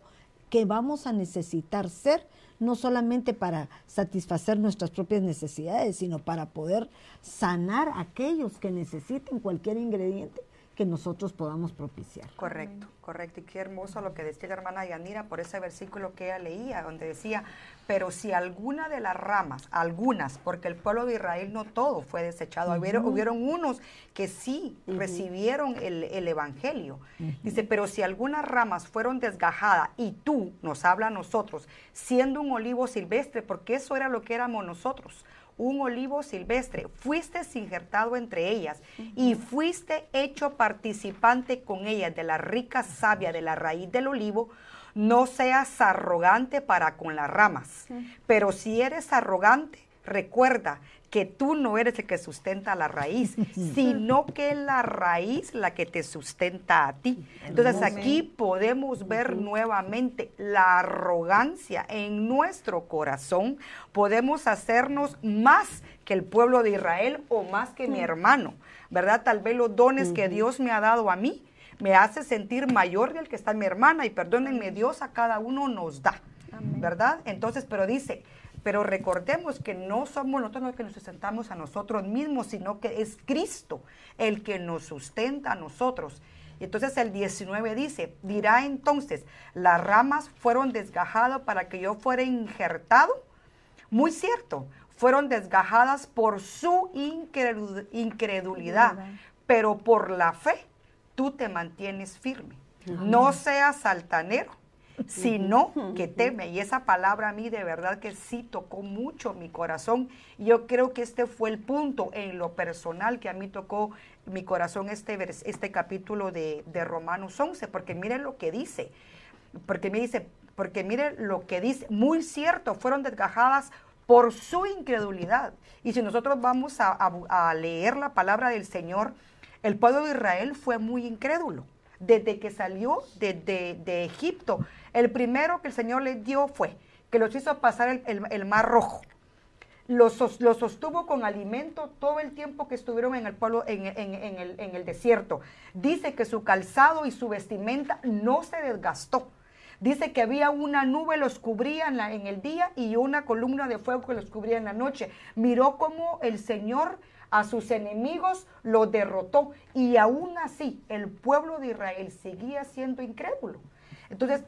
que vamos a necesitar ser, no solamente para satisfacer nuestras propias necesidades, sino para poder sanar a aquellos que necesiten cualquier ingrediente que nosotros podamos propiciar. Correcto, correcto. Y qué hermoso lo que decía la hermana Yanira por ese versículo que ella leía, donde decía, pero si alguna de las ramas, algunas, porque el pueblo de Israel no todo fue desechado, hubieron, unos que sí recibieron el, Evangelio. Dice, pero si algunas ramas fueron desgajadas y tú, nos habla a nosotros, siendo un olivo silvestre, porque eso era lo que éramos nosotros, un olivo silvestre, fuiste injertado entre ellas y fuiste hecho participante con ellas de la rica savia de la raíz del olivo, no seas arrogante para con las ramas. Pero si eres arrogante, recuerda que tú no eres el que sustenta la raíz, sino que es la raíz la que te sustenta a ti. Entonces aquí podemos ver nuevamente la arrogancia en nuestro corazón. Podemos hacernos más que el pueblo de Israel o más que mi hermano, ¿verdad? Tal vez los dones que Dios me ha dado a mí me hace sentir mayor del que está mi hermana y perdónenme, Dios a cada uno nos da, ¿verdad? Entonces, pero dice, pero recordemos que no somos nosotros los que nos sustentamos a nosotros mismos, sino que es Cristo el que nos sustenta a nosotros. Y entonces el 19 dice, dirá entonces, las ramas fueron desgajadas para que yo fuera injertado. Muy cierto, fueron desgajadas por su incredulidad, pero por la fe tú te mantienes firme. No seas altanero, sino que teme. Y esa palabra a mí de verdad que sí tocó mucho mi corazón. Yo creo que este fue el punto en lo personal que a mí tocó mi corazón este, este capítulo de, de Romanos 11, porque miren lo que dice, porque me dice, porque miren lo que dice, muy cierto, fueron desgajadas por su incredulidad. Y si nosotros vamos a, a leer la palabra del Señor, el pueblo de Israel fue muy incrédulo desde que salió de, de, Egipto. El primero que el Señor les dio fue que los hizo pasar el, mar rojo. Los, sostuvo con alimento todo el tiempo que estuvieron en el pueblo, en, el, desierto. Dice que su calzado y su vestimenta no se desgastó. Dice que había una nube los cubría en, en, el día y una columna de fuego que los cubría en la noche. Miró cómo el Señor a sus enemigos lo derrotó y aún así el pueblo de Israel seguía siendo incrédulo. Entonces,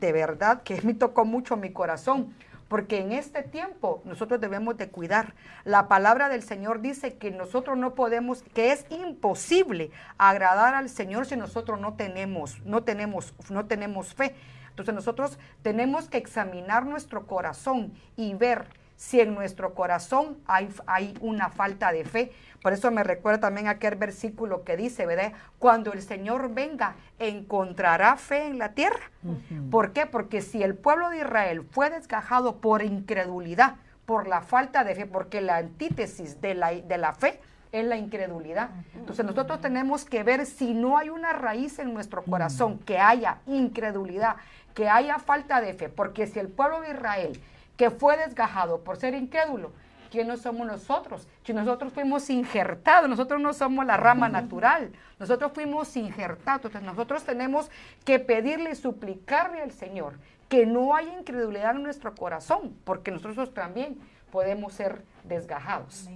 de verdad que me tocó mucho mi corazón, porque en este tiempo nosotros debemos de cuidar. La palabra del Señor dice que nosotros no podemos, que es imposible agradar al Señor si nosotros no tenemos, no tenemos, no tenemos fe. Entonces nosotros tenemos que examinar nuestro corazón y ver si en nuestro corazón hay, hay una falta de fe. Por eso me recuerda también aquel versículo que dice, ¿verdad? Cuando el Señor venga, ¿encontrará fe en la tierra? ¿Por qué? Porque si el pueblo de Israel fue desgajado por incredulidad, por la falta de fe, porque la antítesis de la, de la fe es la incredulidad. Entonces nosotros tenemos que ver si no hay una raíz en nuestro corazón, que haya incredulidad, que haya falta de fe, porque si el pueblo de Israel, que fue desgajado por ser incrédulo, ¿quiénes somos nosotros? Si nosotros fuimos injertados, nosotros no somos la rama natural, nosotros fuimos injertados, entonces nosotros tenemos que pedirle y suplicarle al Señor que no haya incredulidad en nuestro corazón, porque nosotros también podemos ser desgajados.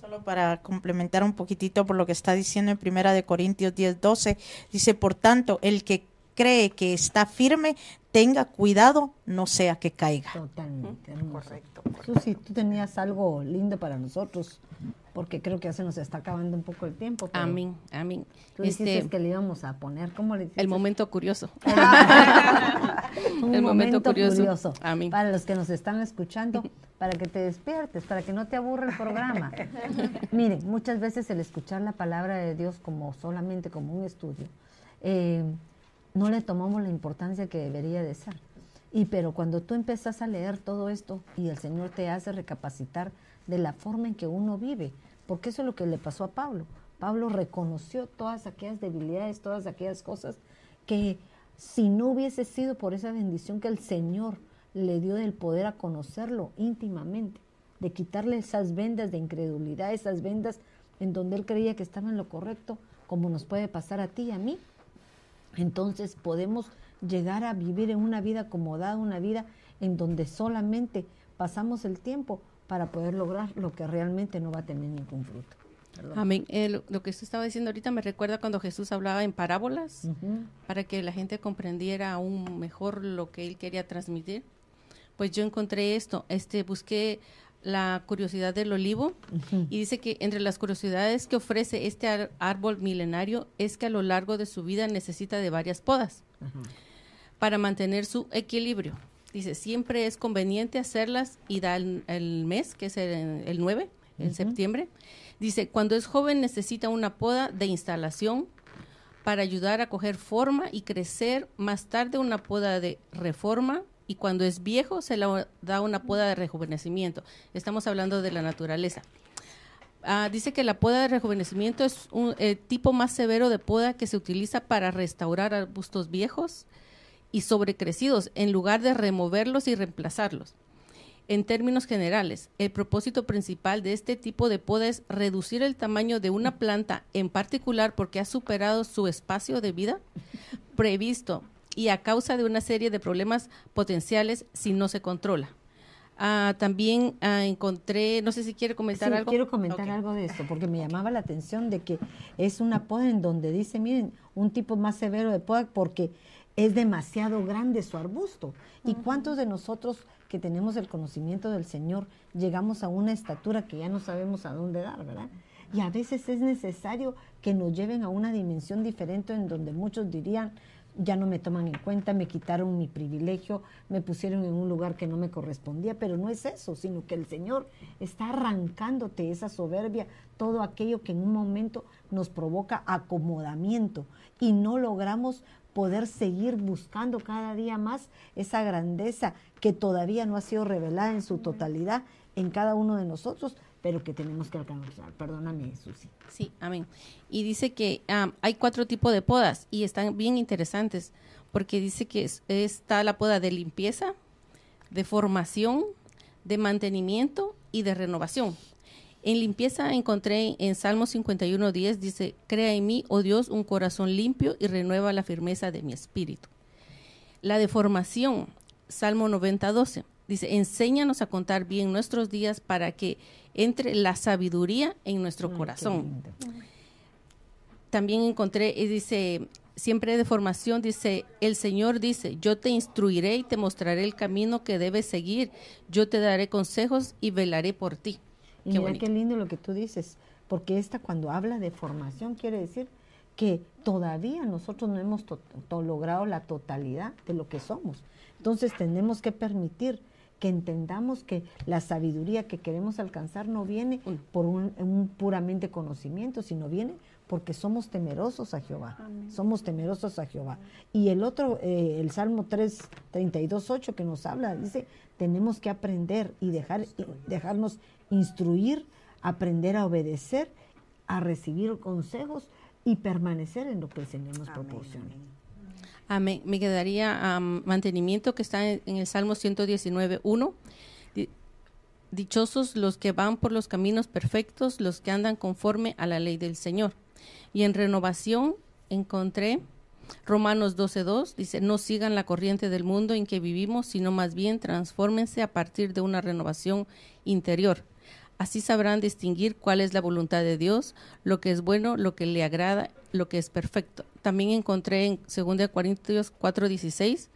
Solo para complementar un poquitito por lo que está diciendo en Primera de Corintios 10, 12, dice, por tanto, el que cree que está firme, tenga cuidado, no sea que caiga. Totalmente, correcto. Susi, tú tenías algo lindo para nosotros, porque creo que ya se nos está acabando un poco el tiempo. Amén, amén. Tú este, que le íbamos a poner, ¿cómo le El momento curioso. el momento, curioso. Para los que nos están escuchando, para que te despiertes, para que no te aburra el programa. Miren, muchas veces el escuchar la palabra de Dios como solamente como un estudio, eh, no le tomamos la importancia que debería de ser. Y pero cuando tú empiezas a leer todo esto y el Señor te hace recapacitar de la forma en que uno vive, porque eso es lo que le pasó a Pablo. Pablo reconoció todas aquellas debilidades, todas aquellas cosas que si no hubiese sido por esa bendición que el Señor le dio del poder a conocerlo íntimamente, de quitarle esas vendas de incredulidad, esas vendas en donde él creía que estaba en lo correcto, como nos puede pasar a ti y a mí, entonces podemos llegar a vivir en una vida acomodada, una vida en donde solamente pasamos el tiempo para poder lograr lo que realmente no va a tener ningún fruto. Amén. Eh, lo, que usted estaba diciendo ahorita me recuerda cuando Jesús hablaba en parábolas para que la gente comprendiera aún mejor lo que él quería transmitir. Pues yo encontré esto, este busqué la curiosidad del olivo y dice que entre las curiosidades que ofrece este árbol milenario es que a lo largo de su vida necesita de varias podas para mantener su equilibrio. Dice, siempre es conveniente hacerlas y da el, mes, que es el, 9, en septiembre. Dice, cuando es joven necesita una poda de instalación para ayudar a coger forma y crecer. Más tarde una poda de reforma y cuando es viejo se le da una poda de rejuvenecimiento. Estamos hablando de la naturaleza. Ah, dice que la poda de rejuvenecimiento es un tipo más severo de poda que se utiliza para restaurar arbustos viejos y sobrecrecidos en lugar de removerlos y reemplazarlos. En términos generales, el propósito principal de este tipo de poda es reducir el tamaño de una planta en particular porque ha superado su espacio de vida previsto y a causa de una serie de problemas potenciales si no se controla. Ah, también ah, encontré, no sé si quiere comentar algo. Quiero comentar algo de esto, porque me llamaba la atención de que es una poda en donde dice, miren, un tipo más severo de poda porque es demasiado grande su arbusto. ¿Y cuántos de nosotros que tenemos el conocimiento del Señor llegamos a una estatura que ya no sabemos a dónde dar, verdad? Y a veces es necesario que nos lleven a una dimensión diferente en donde muchos dirían, ya no me toman en cuenta, me quitaron mi privilegio, me pusieron en un lugar que no me correspondía, pero no es eso, sino que el Señor está arrancándote esa soberbia, todo aquello que en un momento nos provoca acomodamiento. Y no logramos poder seguir buscando cada día más esa grandeza que todavía no ha sido revelada en su totalidad en cada uno de nosotros, pero que tenemos que alcanzar. Perdóname, Susi. Sí, amén. Y dice que hay cuatro tipos de podas y están bien interesantes porque dice que está la poda de limpieza, de formación, de mantenimiento y de renovación. En limpieza encontré en Salmo 51.10, dice, crea en mí, oh Dios, un corazón limpio y renueva la firmeza de mi espíritu. La deformación, Salmo 90.12, dice, enséñanos a contar bien nuestros días para que entre la sabiduría en nuestro corazón. También encontré, y dice, siempre de formación, dice, el Señor dice, yo te instruiré y te mostraré el camino que debes seguir, yo te daré consejos y velaré por ti. Y qué mira qué lindo lo que tú dices, porque esta cuando habla de formación quiere decir que todavía nosotros no hemos logrado la totalidad de lo que somos. Entonces tenemos que permitir que entendamos que la sabiduría que queremos alcanzar no viene por un, puramente conocimiento, sino viene porque somos temerosos a Jehová. Somos temerosos a Jehová. Y el otro, eh, el Salmo 3, 32, 8 que nos habla, dice, tenemos que aprender y dejar, dejarnos instruir, aprender a obedecer, a recibir consejos y permanecer en lo que el Señor nos proporciona. Amén. Me quedaría mantenimiento que está en, el Salmo 119, 1. Dichosos los que van por los caminos perfectos, los que andan conforme a la ley del Señor. Y en renovación encontré Romanos 12.2, dice, no sigan la corriente del mundo en que vivimos, sino más bien transfórmense a partir de una renovación interior. Así sabrán distinguir cuál es la voluntad de Dios, lo que es bueno, lo que le agrada, lo que es perfecto. También encontré en 2 Corintios 4:16,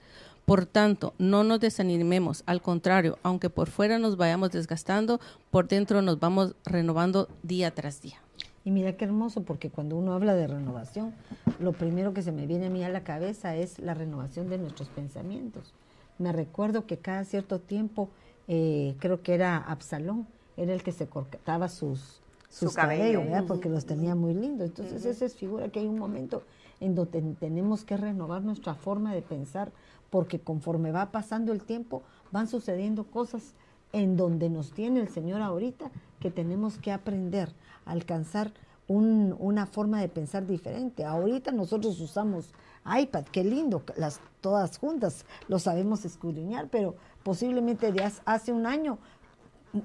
por tanto, no nos desanimemos, al contrario, aunque por fuera nos vayamos desgastando, por dentro nos vamos renovando día tras día. Y mira qué hermoso, porque cuando uno habla de renovación, lo primero que se me viene a mí a la cabeza es la renovación de nuestros pensamientos. Me recuerdo que cada cierto tiempo, eh, creo que era Absalón, era el que se cortaba sus, sus cabellos, ¿verdad? Porque los tenía muy lindos. Entonces, esa es figura que hay un momento en donde tenemos que renovar nuestra forma de pensar, porque conforme va pasando el tiempo, van sucediendo cosas en donde nos tiene el Señor ahorita, que tenemos que aprender a alcanzar una forma de pensar diferente. Ahorita nosotros usamos iPad, qué lindo, las todas juntas lo sabemos escudriñar, pero posiblemente de hace un año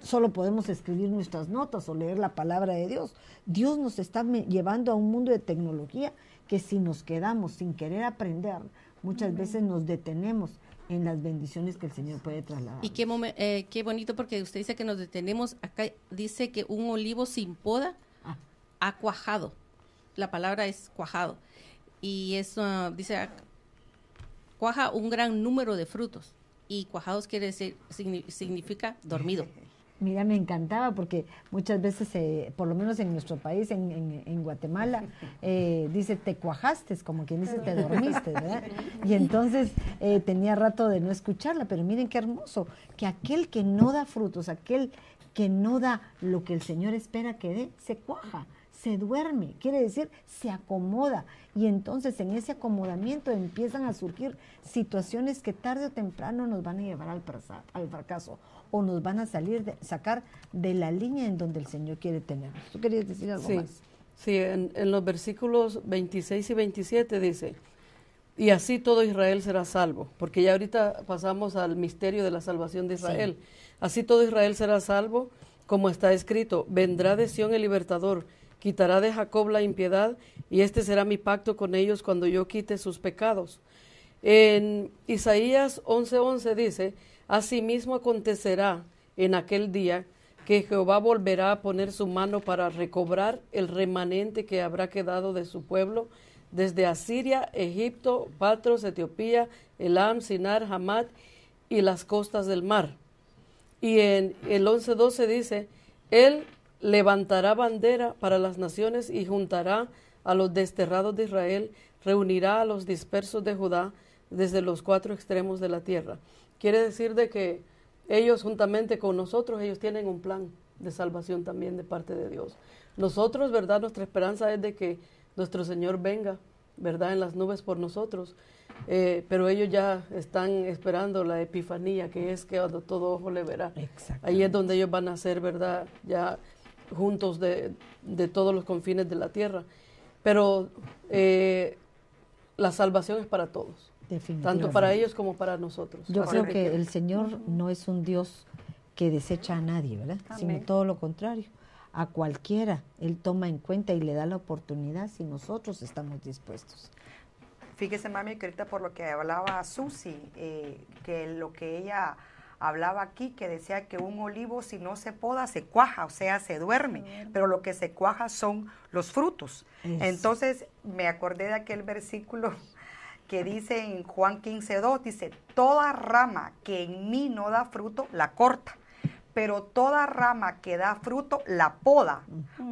solo podemos escribir nuestras notas o leer la palabra de Dios. Dios nos está llevando a un mundo de tecnología que si nos quedamos sin querer aprender, muchas veces nos detenemos en las bendiciones que el Señor puede trasladar. Y qué, eh, qué bonito porque usted dice que nos detenemos, acá dice que un olivo sin poda ah. ha cuajado. La palabra es cuajado. Y eso dice, cuaja un gran número de frutos. Y cuajados quiere decir, significa dormido. Mira, me encantaba porque muchas veces, eh, por lo menos en nuestro país, en, en, Guatemala, eh, dice te cuajaste, como quien dice te dormiste, ¿verdad? Y entonces eh, tenía rato de no escucharla, pero miren qué hermoso, que aquel que no da frutos, aquel que no da lo que el Señor espera que dé, se cuaja se duerme, quiere decir, se acomoda. Y entonces en ese acomodamiento empiezan a surgir situaciones que tarde o temprano nos van a llevar al, al fracaso o nos van a salir de, sacar de la línea en donde el Señor quiere tenernos. ¿Tú querías decir algo más? Sí, en, los versículos 26 y 27 dice, y así todo Israel será salvo, porque ya ahorita pasamos al misterio de la salvación de Israel. Así todo Israel será salvo, como está escrito, vendrá de Sión el libertador quitará de Jacob la impiedad, y este será mi pacto con ellos cuando yo quite sus pecados. En Isaías 11:11 dice, Asimismo acontecerá en aquel día que Jehová volverá a poner su mano para recobrar el remanente que habrá quedado de su pueblo desde Asiria, Egipto, Patros, Etiopía, Elam, Sinar, Hamad y las costas del mar. Y en el 11:12 dice, Él levantará bandera para las naciones y juntará a los desterrados de Israel, reunirá a los dispersos de Judá desde los cuatro extremos de la tierra. Quiere decir de que ellos juntamente con nosotros, ellos tienen un plan de salvación también de parte de Dios. Nosotros, ¿verdad? Nuestra esperanza es de que nuestro Señor venga, ¿verdad? En las nubes por nosotros. Eh, pero ellos ya están esperando la epifanía, que es que todo ojo le verá. Ahí es donde ellos van a ser, ¿verdad? Ya juntos de, todos los confines de la tierra. Pero eh, la salvación es para todos, tanto para ellos como para nosotros. Yo creo que el Señor no es un Dios que desecha a nadie, ¿verdad? Sino todo lo contrario. A cualquiera Él toma en cuenta y le da la oportunidad si nosotros estamos dispuestos. Fíjese, mami, que ahorita por lo que hablaba Susi, eh, que lo que ella hablaba aquí que decía que un olivo si no se poda se cuaja, o sea, se duerme, pero lo que se cuaja son los frutos. Entonces me acordé de aquel versículo que dice en Juan 15.2, dice, toda rama que en mí no da fruto, la corta pero toda rama que da fruto la poda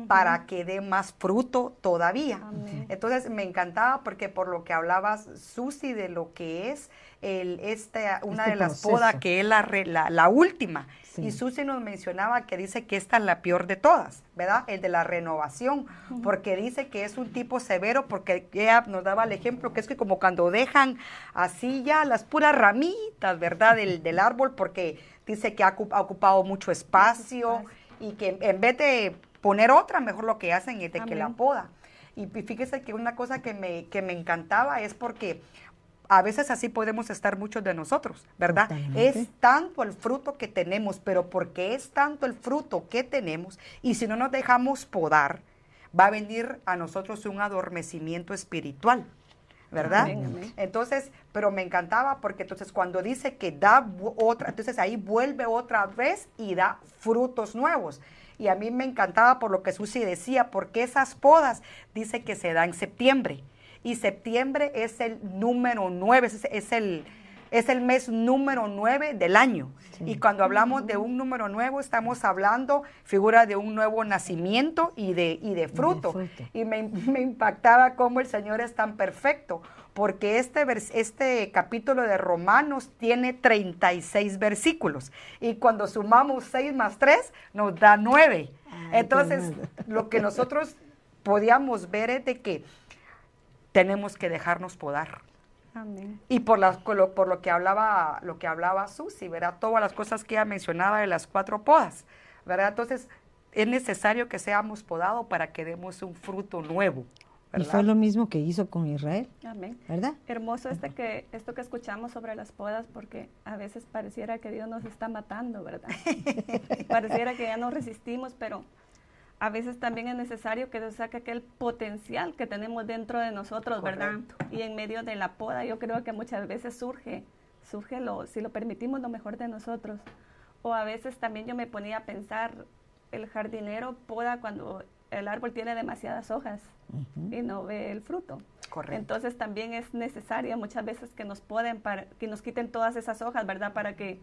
para que dé más fruto todavía. Entonces me encantaba porque por lo que hablabas, Susi, de lo que es el, esta, una Este de las proceso. podas que es la, re- la, la última. Sí. Y Susi nos mencionaba que dice que esta es la peor de todas, ¿verdad? El de la renovación, porque dice que es un tipo severo, porque ella nos daba el ejemplo que es que como cuando dejan así ya las puras ramitas, ¿verdad? Del, del árbol, porque dice que ha, ocu- ha ocupado mucho espacio y que en vez de poner otra, mejor lo que hacen es de que la poda. Y fíjese que una cosa que me, que me encantaba es porque a veces así podemos estar muchos de nosotros, ¿verdad? Totalmente. Es tanto el fruto que tenemos, pero porque es tanto el fruto que tenemos, y si no nos dejamos podar, va a venir a nosotros un adormecimiento espiritual, ¿verdad? Amén, amén. Entonces, pero me encantaba porque entonces cuando dice que da otra, entonces ahí vuelve otra vez y da frutos nuevos. Y a mí me encantaba por lo que Susi decía, porque esas podas dice que se da en septiembre. Y septiembre es el número nueve, es, es el, es el mes número nueve del año. Y cuando hablamos de un número nuevo, estamos hablando, figura de un nuevo nacimiento y de, y de fruto. fruto. Y me, me impactaba cómo el Señor es tan perfecto, porque este, vers- este capítulo de Romanos tiene 36 versículos. Y cuando sumamos 6 más 3, nos da 9. Ay, Entonces, lo que nosotros podíamos ver es de que tenemos que dejarnos podar. Amén. Y por, por lo, por lo que hablaba, lo que hablaba Susi, ¿verdad? Todas las cosas que ella mencionaba de las cuatro podas, ¿verdad? Entonces, es necesario que seamos podados para que demos un fruto nuevo, Y ¿verdad? fue lo mismo que hizo con Israel, Amén. ¿verdad? Hermoso este que, esto que escuchamos sobre las podas, porque a veces pareciera que Dios nos está matando, ¿verdad? pareciera que ya no resistimos, pero a veces también es necesario que Dios saque aquel potencial que tenemos dentro de nosotros, ¿verdad? Y en medio de la poda, yo creo que muchas veces surge, surge lo, si lo permitimos, lo mejor de nosotros. O a veces también yo me ponía a pensar, el jardinero poda cuando el árbol tiene demasiadas hojas y no ve el fruto. Correcto. Entonces también es necesario muchas veces que nos poden para que nos quiten todas esas hojas, ¿verdad? Para que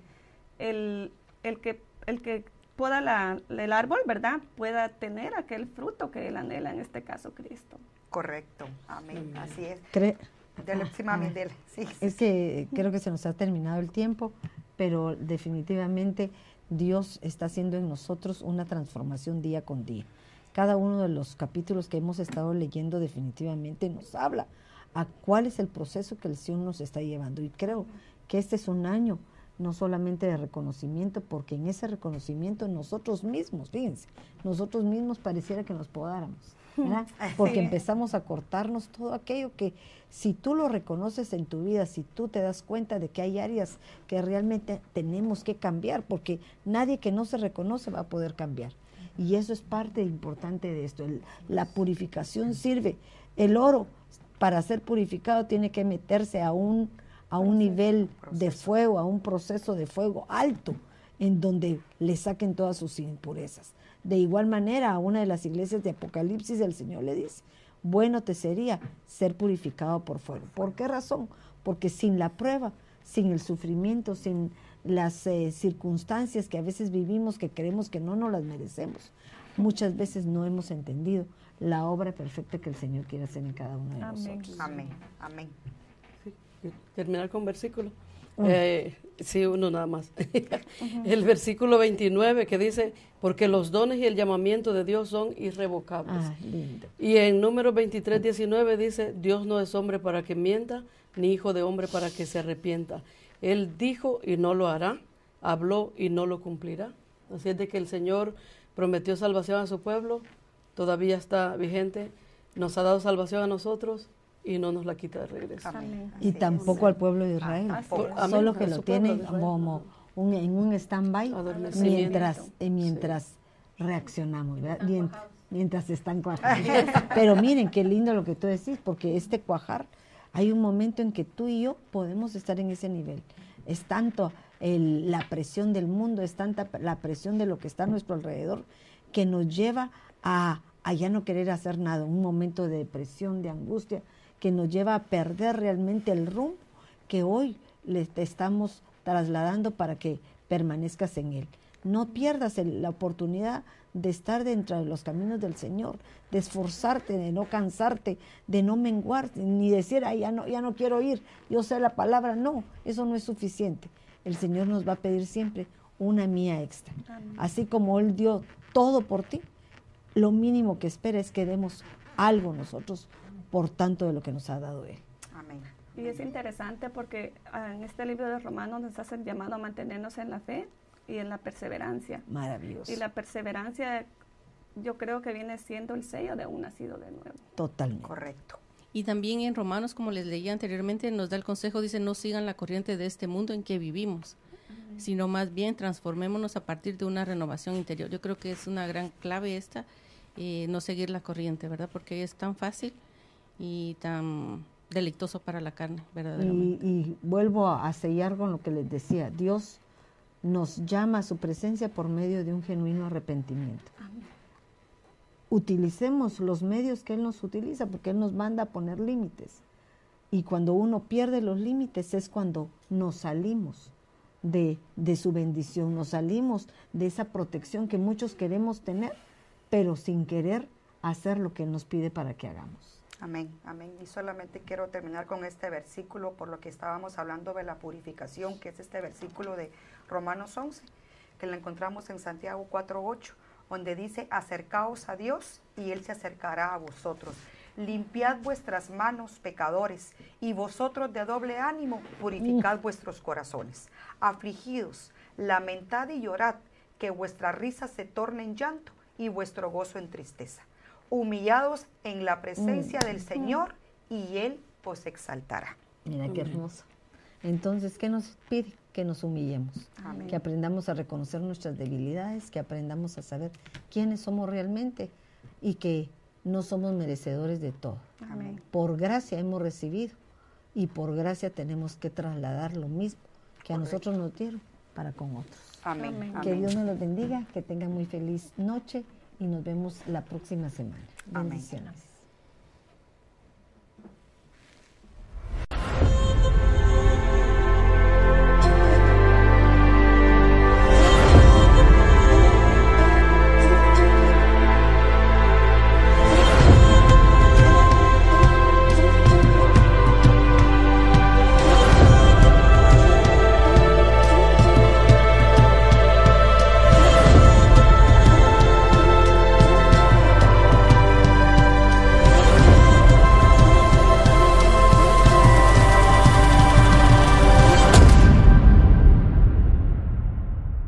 el, el que el que poda la- el árbol, ¿verdad? Pueda tener aquel fruto que él anhela, en este caso Cristo. Correcto, amén, así es. Cre- Dele, sí, mami, dele, sí. Es que creo que se nos ha terminado el tiempo, pero definitivamente Dios está haciendo en nosotros una transformación día con día. Cada uno de los capítulos que hemos estado leyendo definitivamente nos habla a cuál es el proceso que el Señor nos está llevando. Y creo que este es un año no solamente de reconocimiento, porque en ese reconocimiento nosotros mismos, fíjense, nosotros mismos pareciera que nos podáramos, ¿verdad? Porque empezamos a cortarnos todo aquello que si tú lo reconoces en tu vida, si tú te das cuenta de que hay áreas que realmente tenemos que cambiar, porque nadie que no se reconoce va a poder cambiar. Y eso es parte importante de esto. El- la purificación sirve. El oro, para ser purificado, tiene que meterse a un, a un nivel de fuego, a un proceso de fuego alto, en donde le saquen todas sus impurezas. De igual manera, a una de las iglesias de Apocalipsis, el Señor le dice, bueno te sería ser purificado por fuego. ¿Por qué razón? Porque sin la prueba, sin el sufrimiento, sin las eh, circunstancias que a veces vivimos que creemos que no nos las merecemos, muchas veces no hemos entendido la obra perfecta que el Señor quiere hacer en cada uno de Amén. nosotros. Amén, amén. Terminar con versículo. Uno. Eh, sí, uno nada más. el versículo 29 que dice, porque los dones y el llamamiento de Dios son irrevocables. Ah, lindo. Y en número 23, 19 dice, Dios no es hombre para que mienta, ni hijo de hombre para que se arrepienta. Él dijo y no lo hará, habló y no lo cumplirá. Así es de que el Señor prometió salvación a su pueblo, todavía está vigente, nos ha dado salvación a nosotros y no nos la quita de regreso. Amén. Y Así tampoco al pueblo de Israel, Así es. solo que lo tienen Israel. como un, en un stand-by mientras, eh, mientras reaccionamos, ¿verdad? Mient- Mientras, están cuajando. Pero miren qué lindo lo que tú decís, porque este cuajar, hay un momento en que tú y yo podemos estar en ese nivel. Es tanto el- la presión del mundo, es tanta la presión de lo que está a nuestro alrededor, que nos lleva a, a ya no querer hacer nada, un momento de depresión, de angustia, que nos lleva a perder realmente el rumbo que hoy le estamos trasladando para que permanezcas en él. No pierdas el- la oportunidad de estar dentro de los caminos del Señor, de esforzarte, de no cansarte, de no menguar, ni decir, Ay, ya no, ya no quiero ir, yo sé la palabra. No, eso no es suficiente. El Señor nos va a pedir siempre una mía extra. Así como Él dio todo por ti, lo mínimo que espera es que demos algo nosotros por tanto de lo que nos ha dado Él. Amén. Y es interesante porque ah, en este libro de Romanos nos hace el llamado a mantenernos en la fe y en la perseverancia. Maravilloso. Y la perseverancia yo creo que viene siendo el sello de un nacido de nuevo. Totalmente. Correcto. Y también en Romanos, como les leía anteriormente, nos da el consejo, dice, no sigan la corriente de este mundo en que vivimos, sino más bien transformémonos a partir de una renovación interior. Yo creo que es una gran clave esta, eh, no seguir la corriente, ¿verdad? Porque es tan fácil y tan delictoso para la carne, verdaderamente. y vuelvo a, a sellar con lo que les decía. Dios nos llama a su presencia por medio de un genuino arrepentimiento. Utilicemos los medios que Él nos utiliza, porque Él nos manda a poner límites. Y cuando uno pierde los límites es cuando nos salimos de, de su bendición, nos salimos de esa protección que muchos queremos tener, pero sin querer hacer lo que Él nos pide para que hagamos. Amén, amén. Y solamente quiero terminar con este versículo por lo que estábamos hablando de la purificación, que es este versículo de Romanos 11, que lo encontramos en Santiago 4.8, donde dice, acercaos a Dios y Él se acercará a vosotros. Limpiad vuestras manos, pecadores, y vosotros de doble ánimo, purificad vuestros corazones. Afligidos, lamentad y llorad, que vuestra risa se torne en llanto y vuestro gozo en tristeza humillados en la presencia del Señor y Él os exaltará. Mira qué hermoso. Entonces, ¿qué nos pide? Que nos humillemos, Amén. que aprendamos a reconocer nuestras debilidades, que aprendamos a saber quiénes somos realmente y que no somos merecedores de todo. Amén. Por gracia hemos recibido y por gracia tenemos que trasladar lo mismo que a nosotros nos dieron para con otros. Amén. Amén. Que. Dios nos los bendiga, que tengan muy feliz noche y nos vemos la próxima semana. Amén. Bendiciones.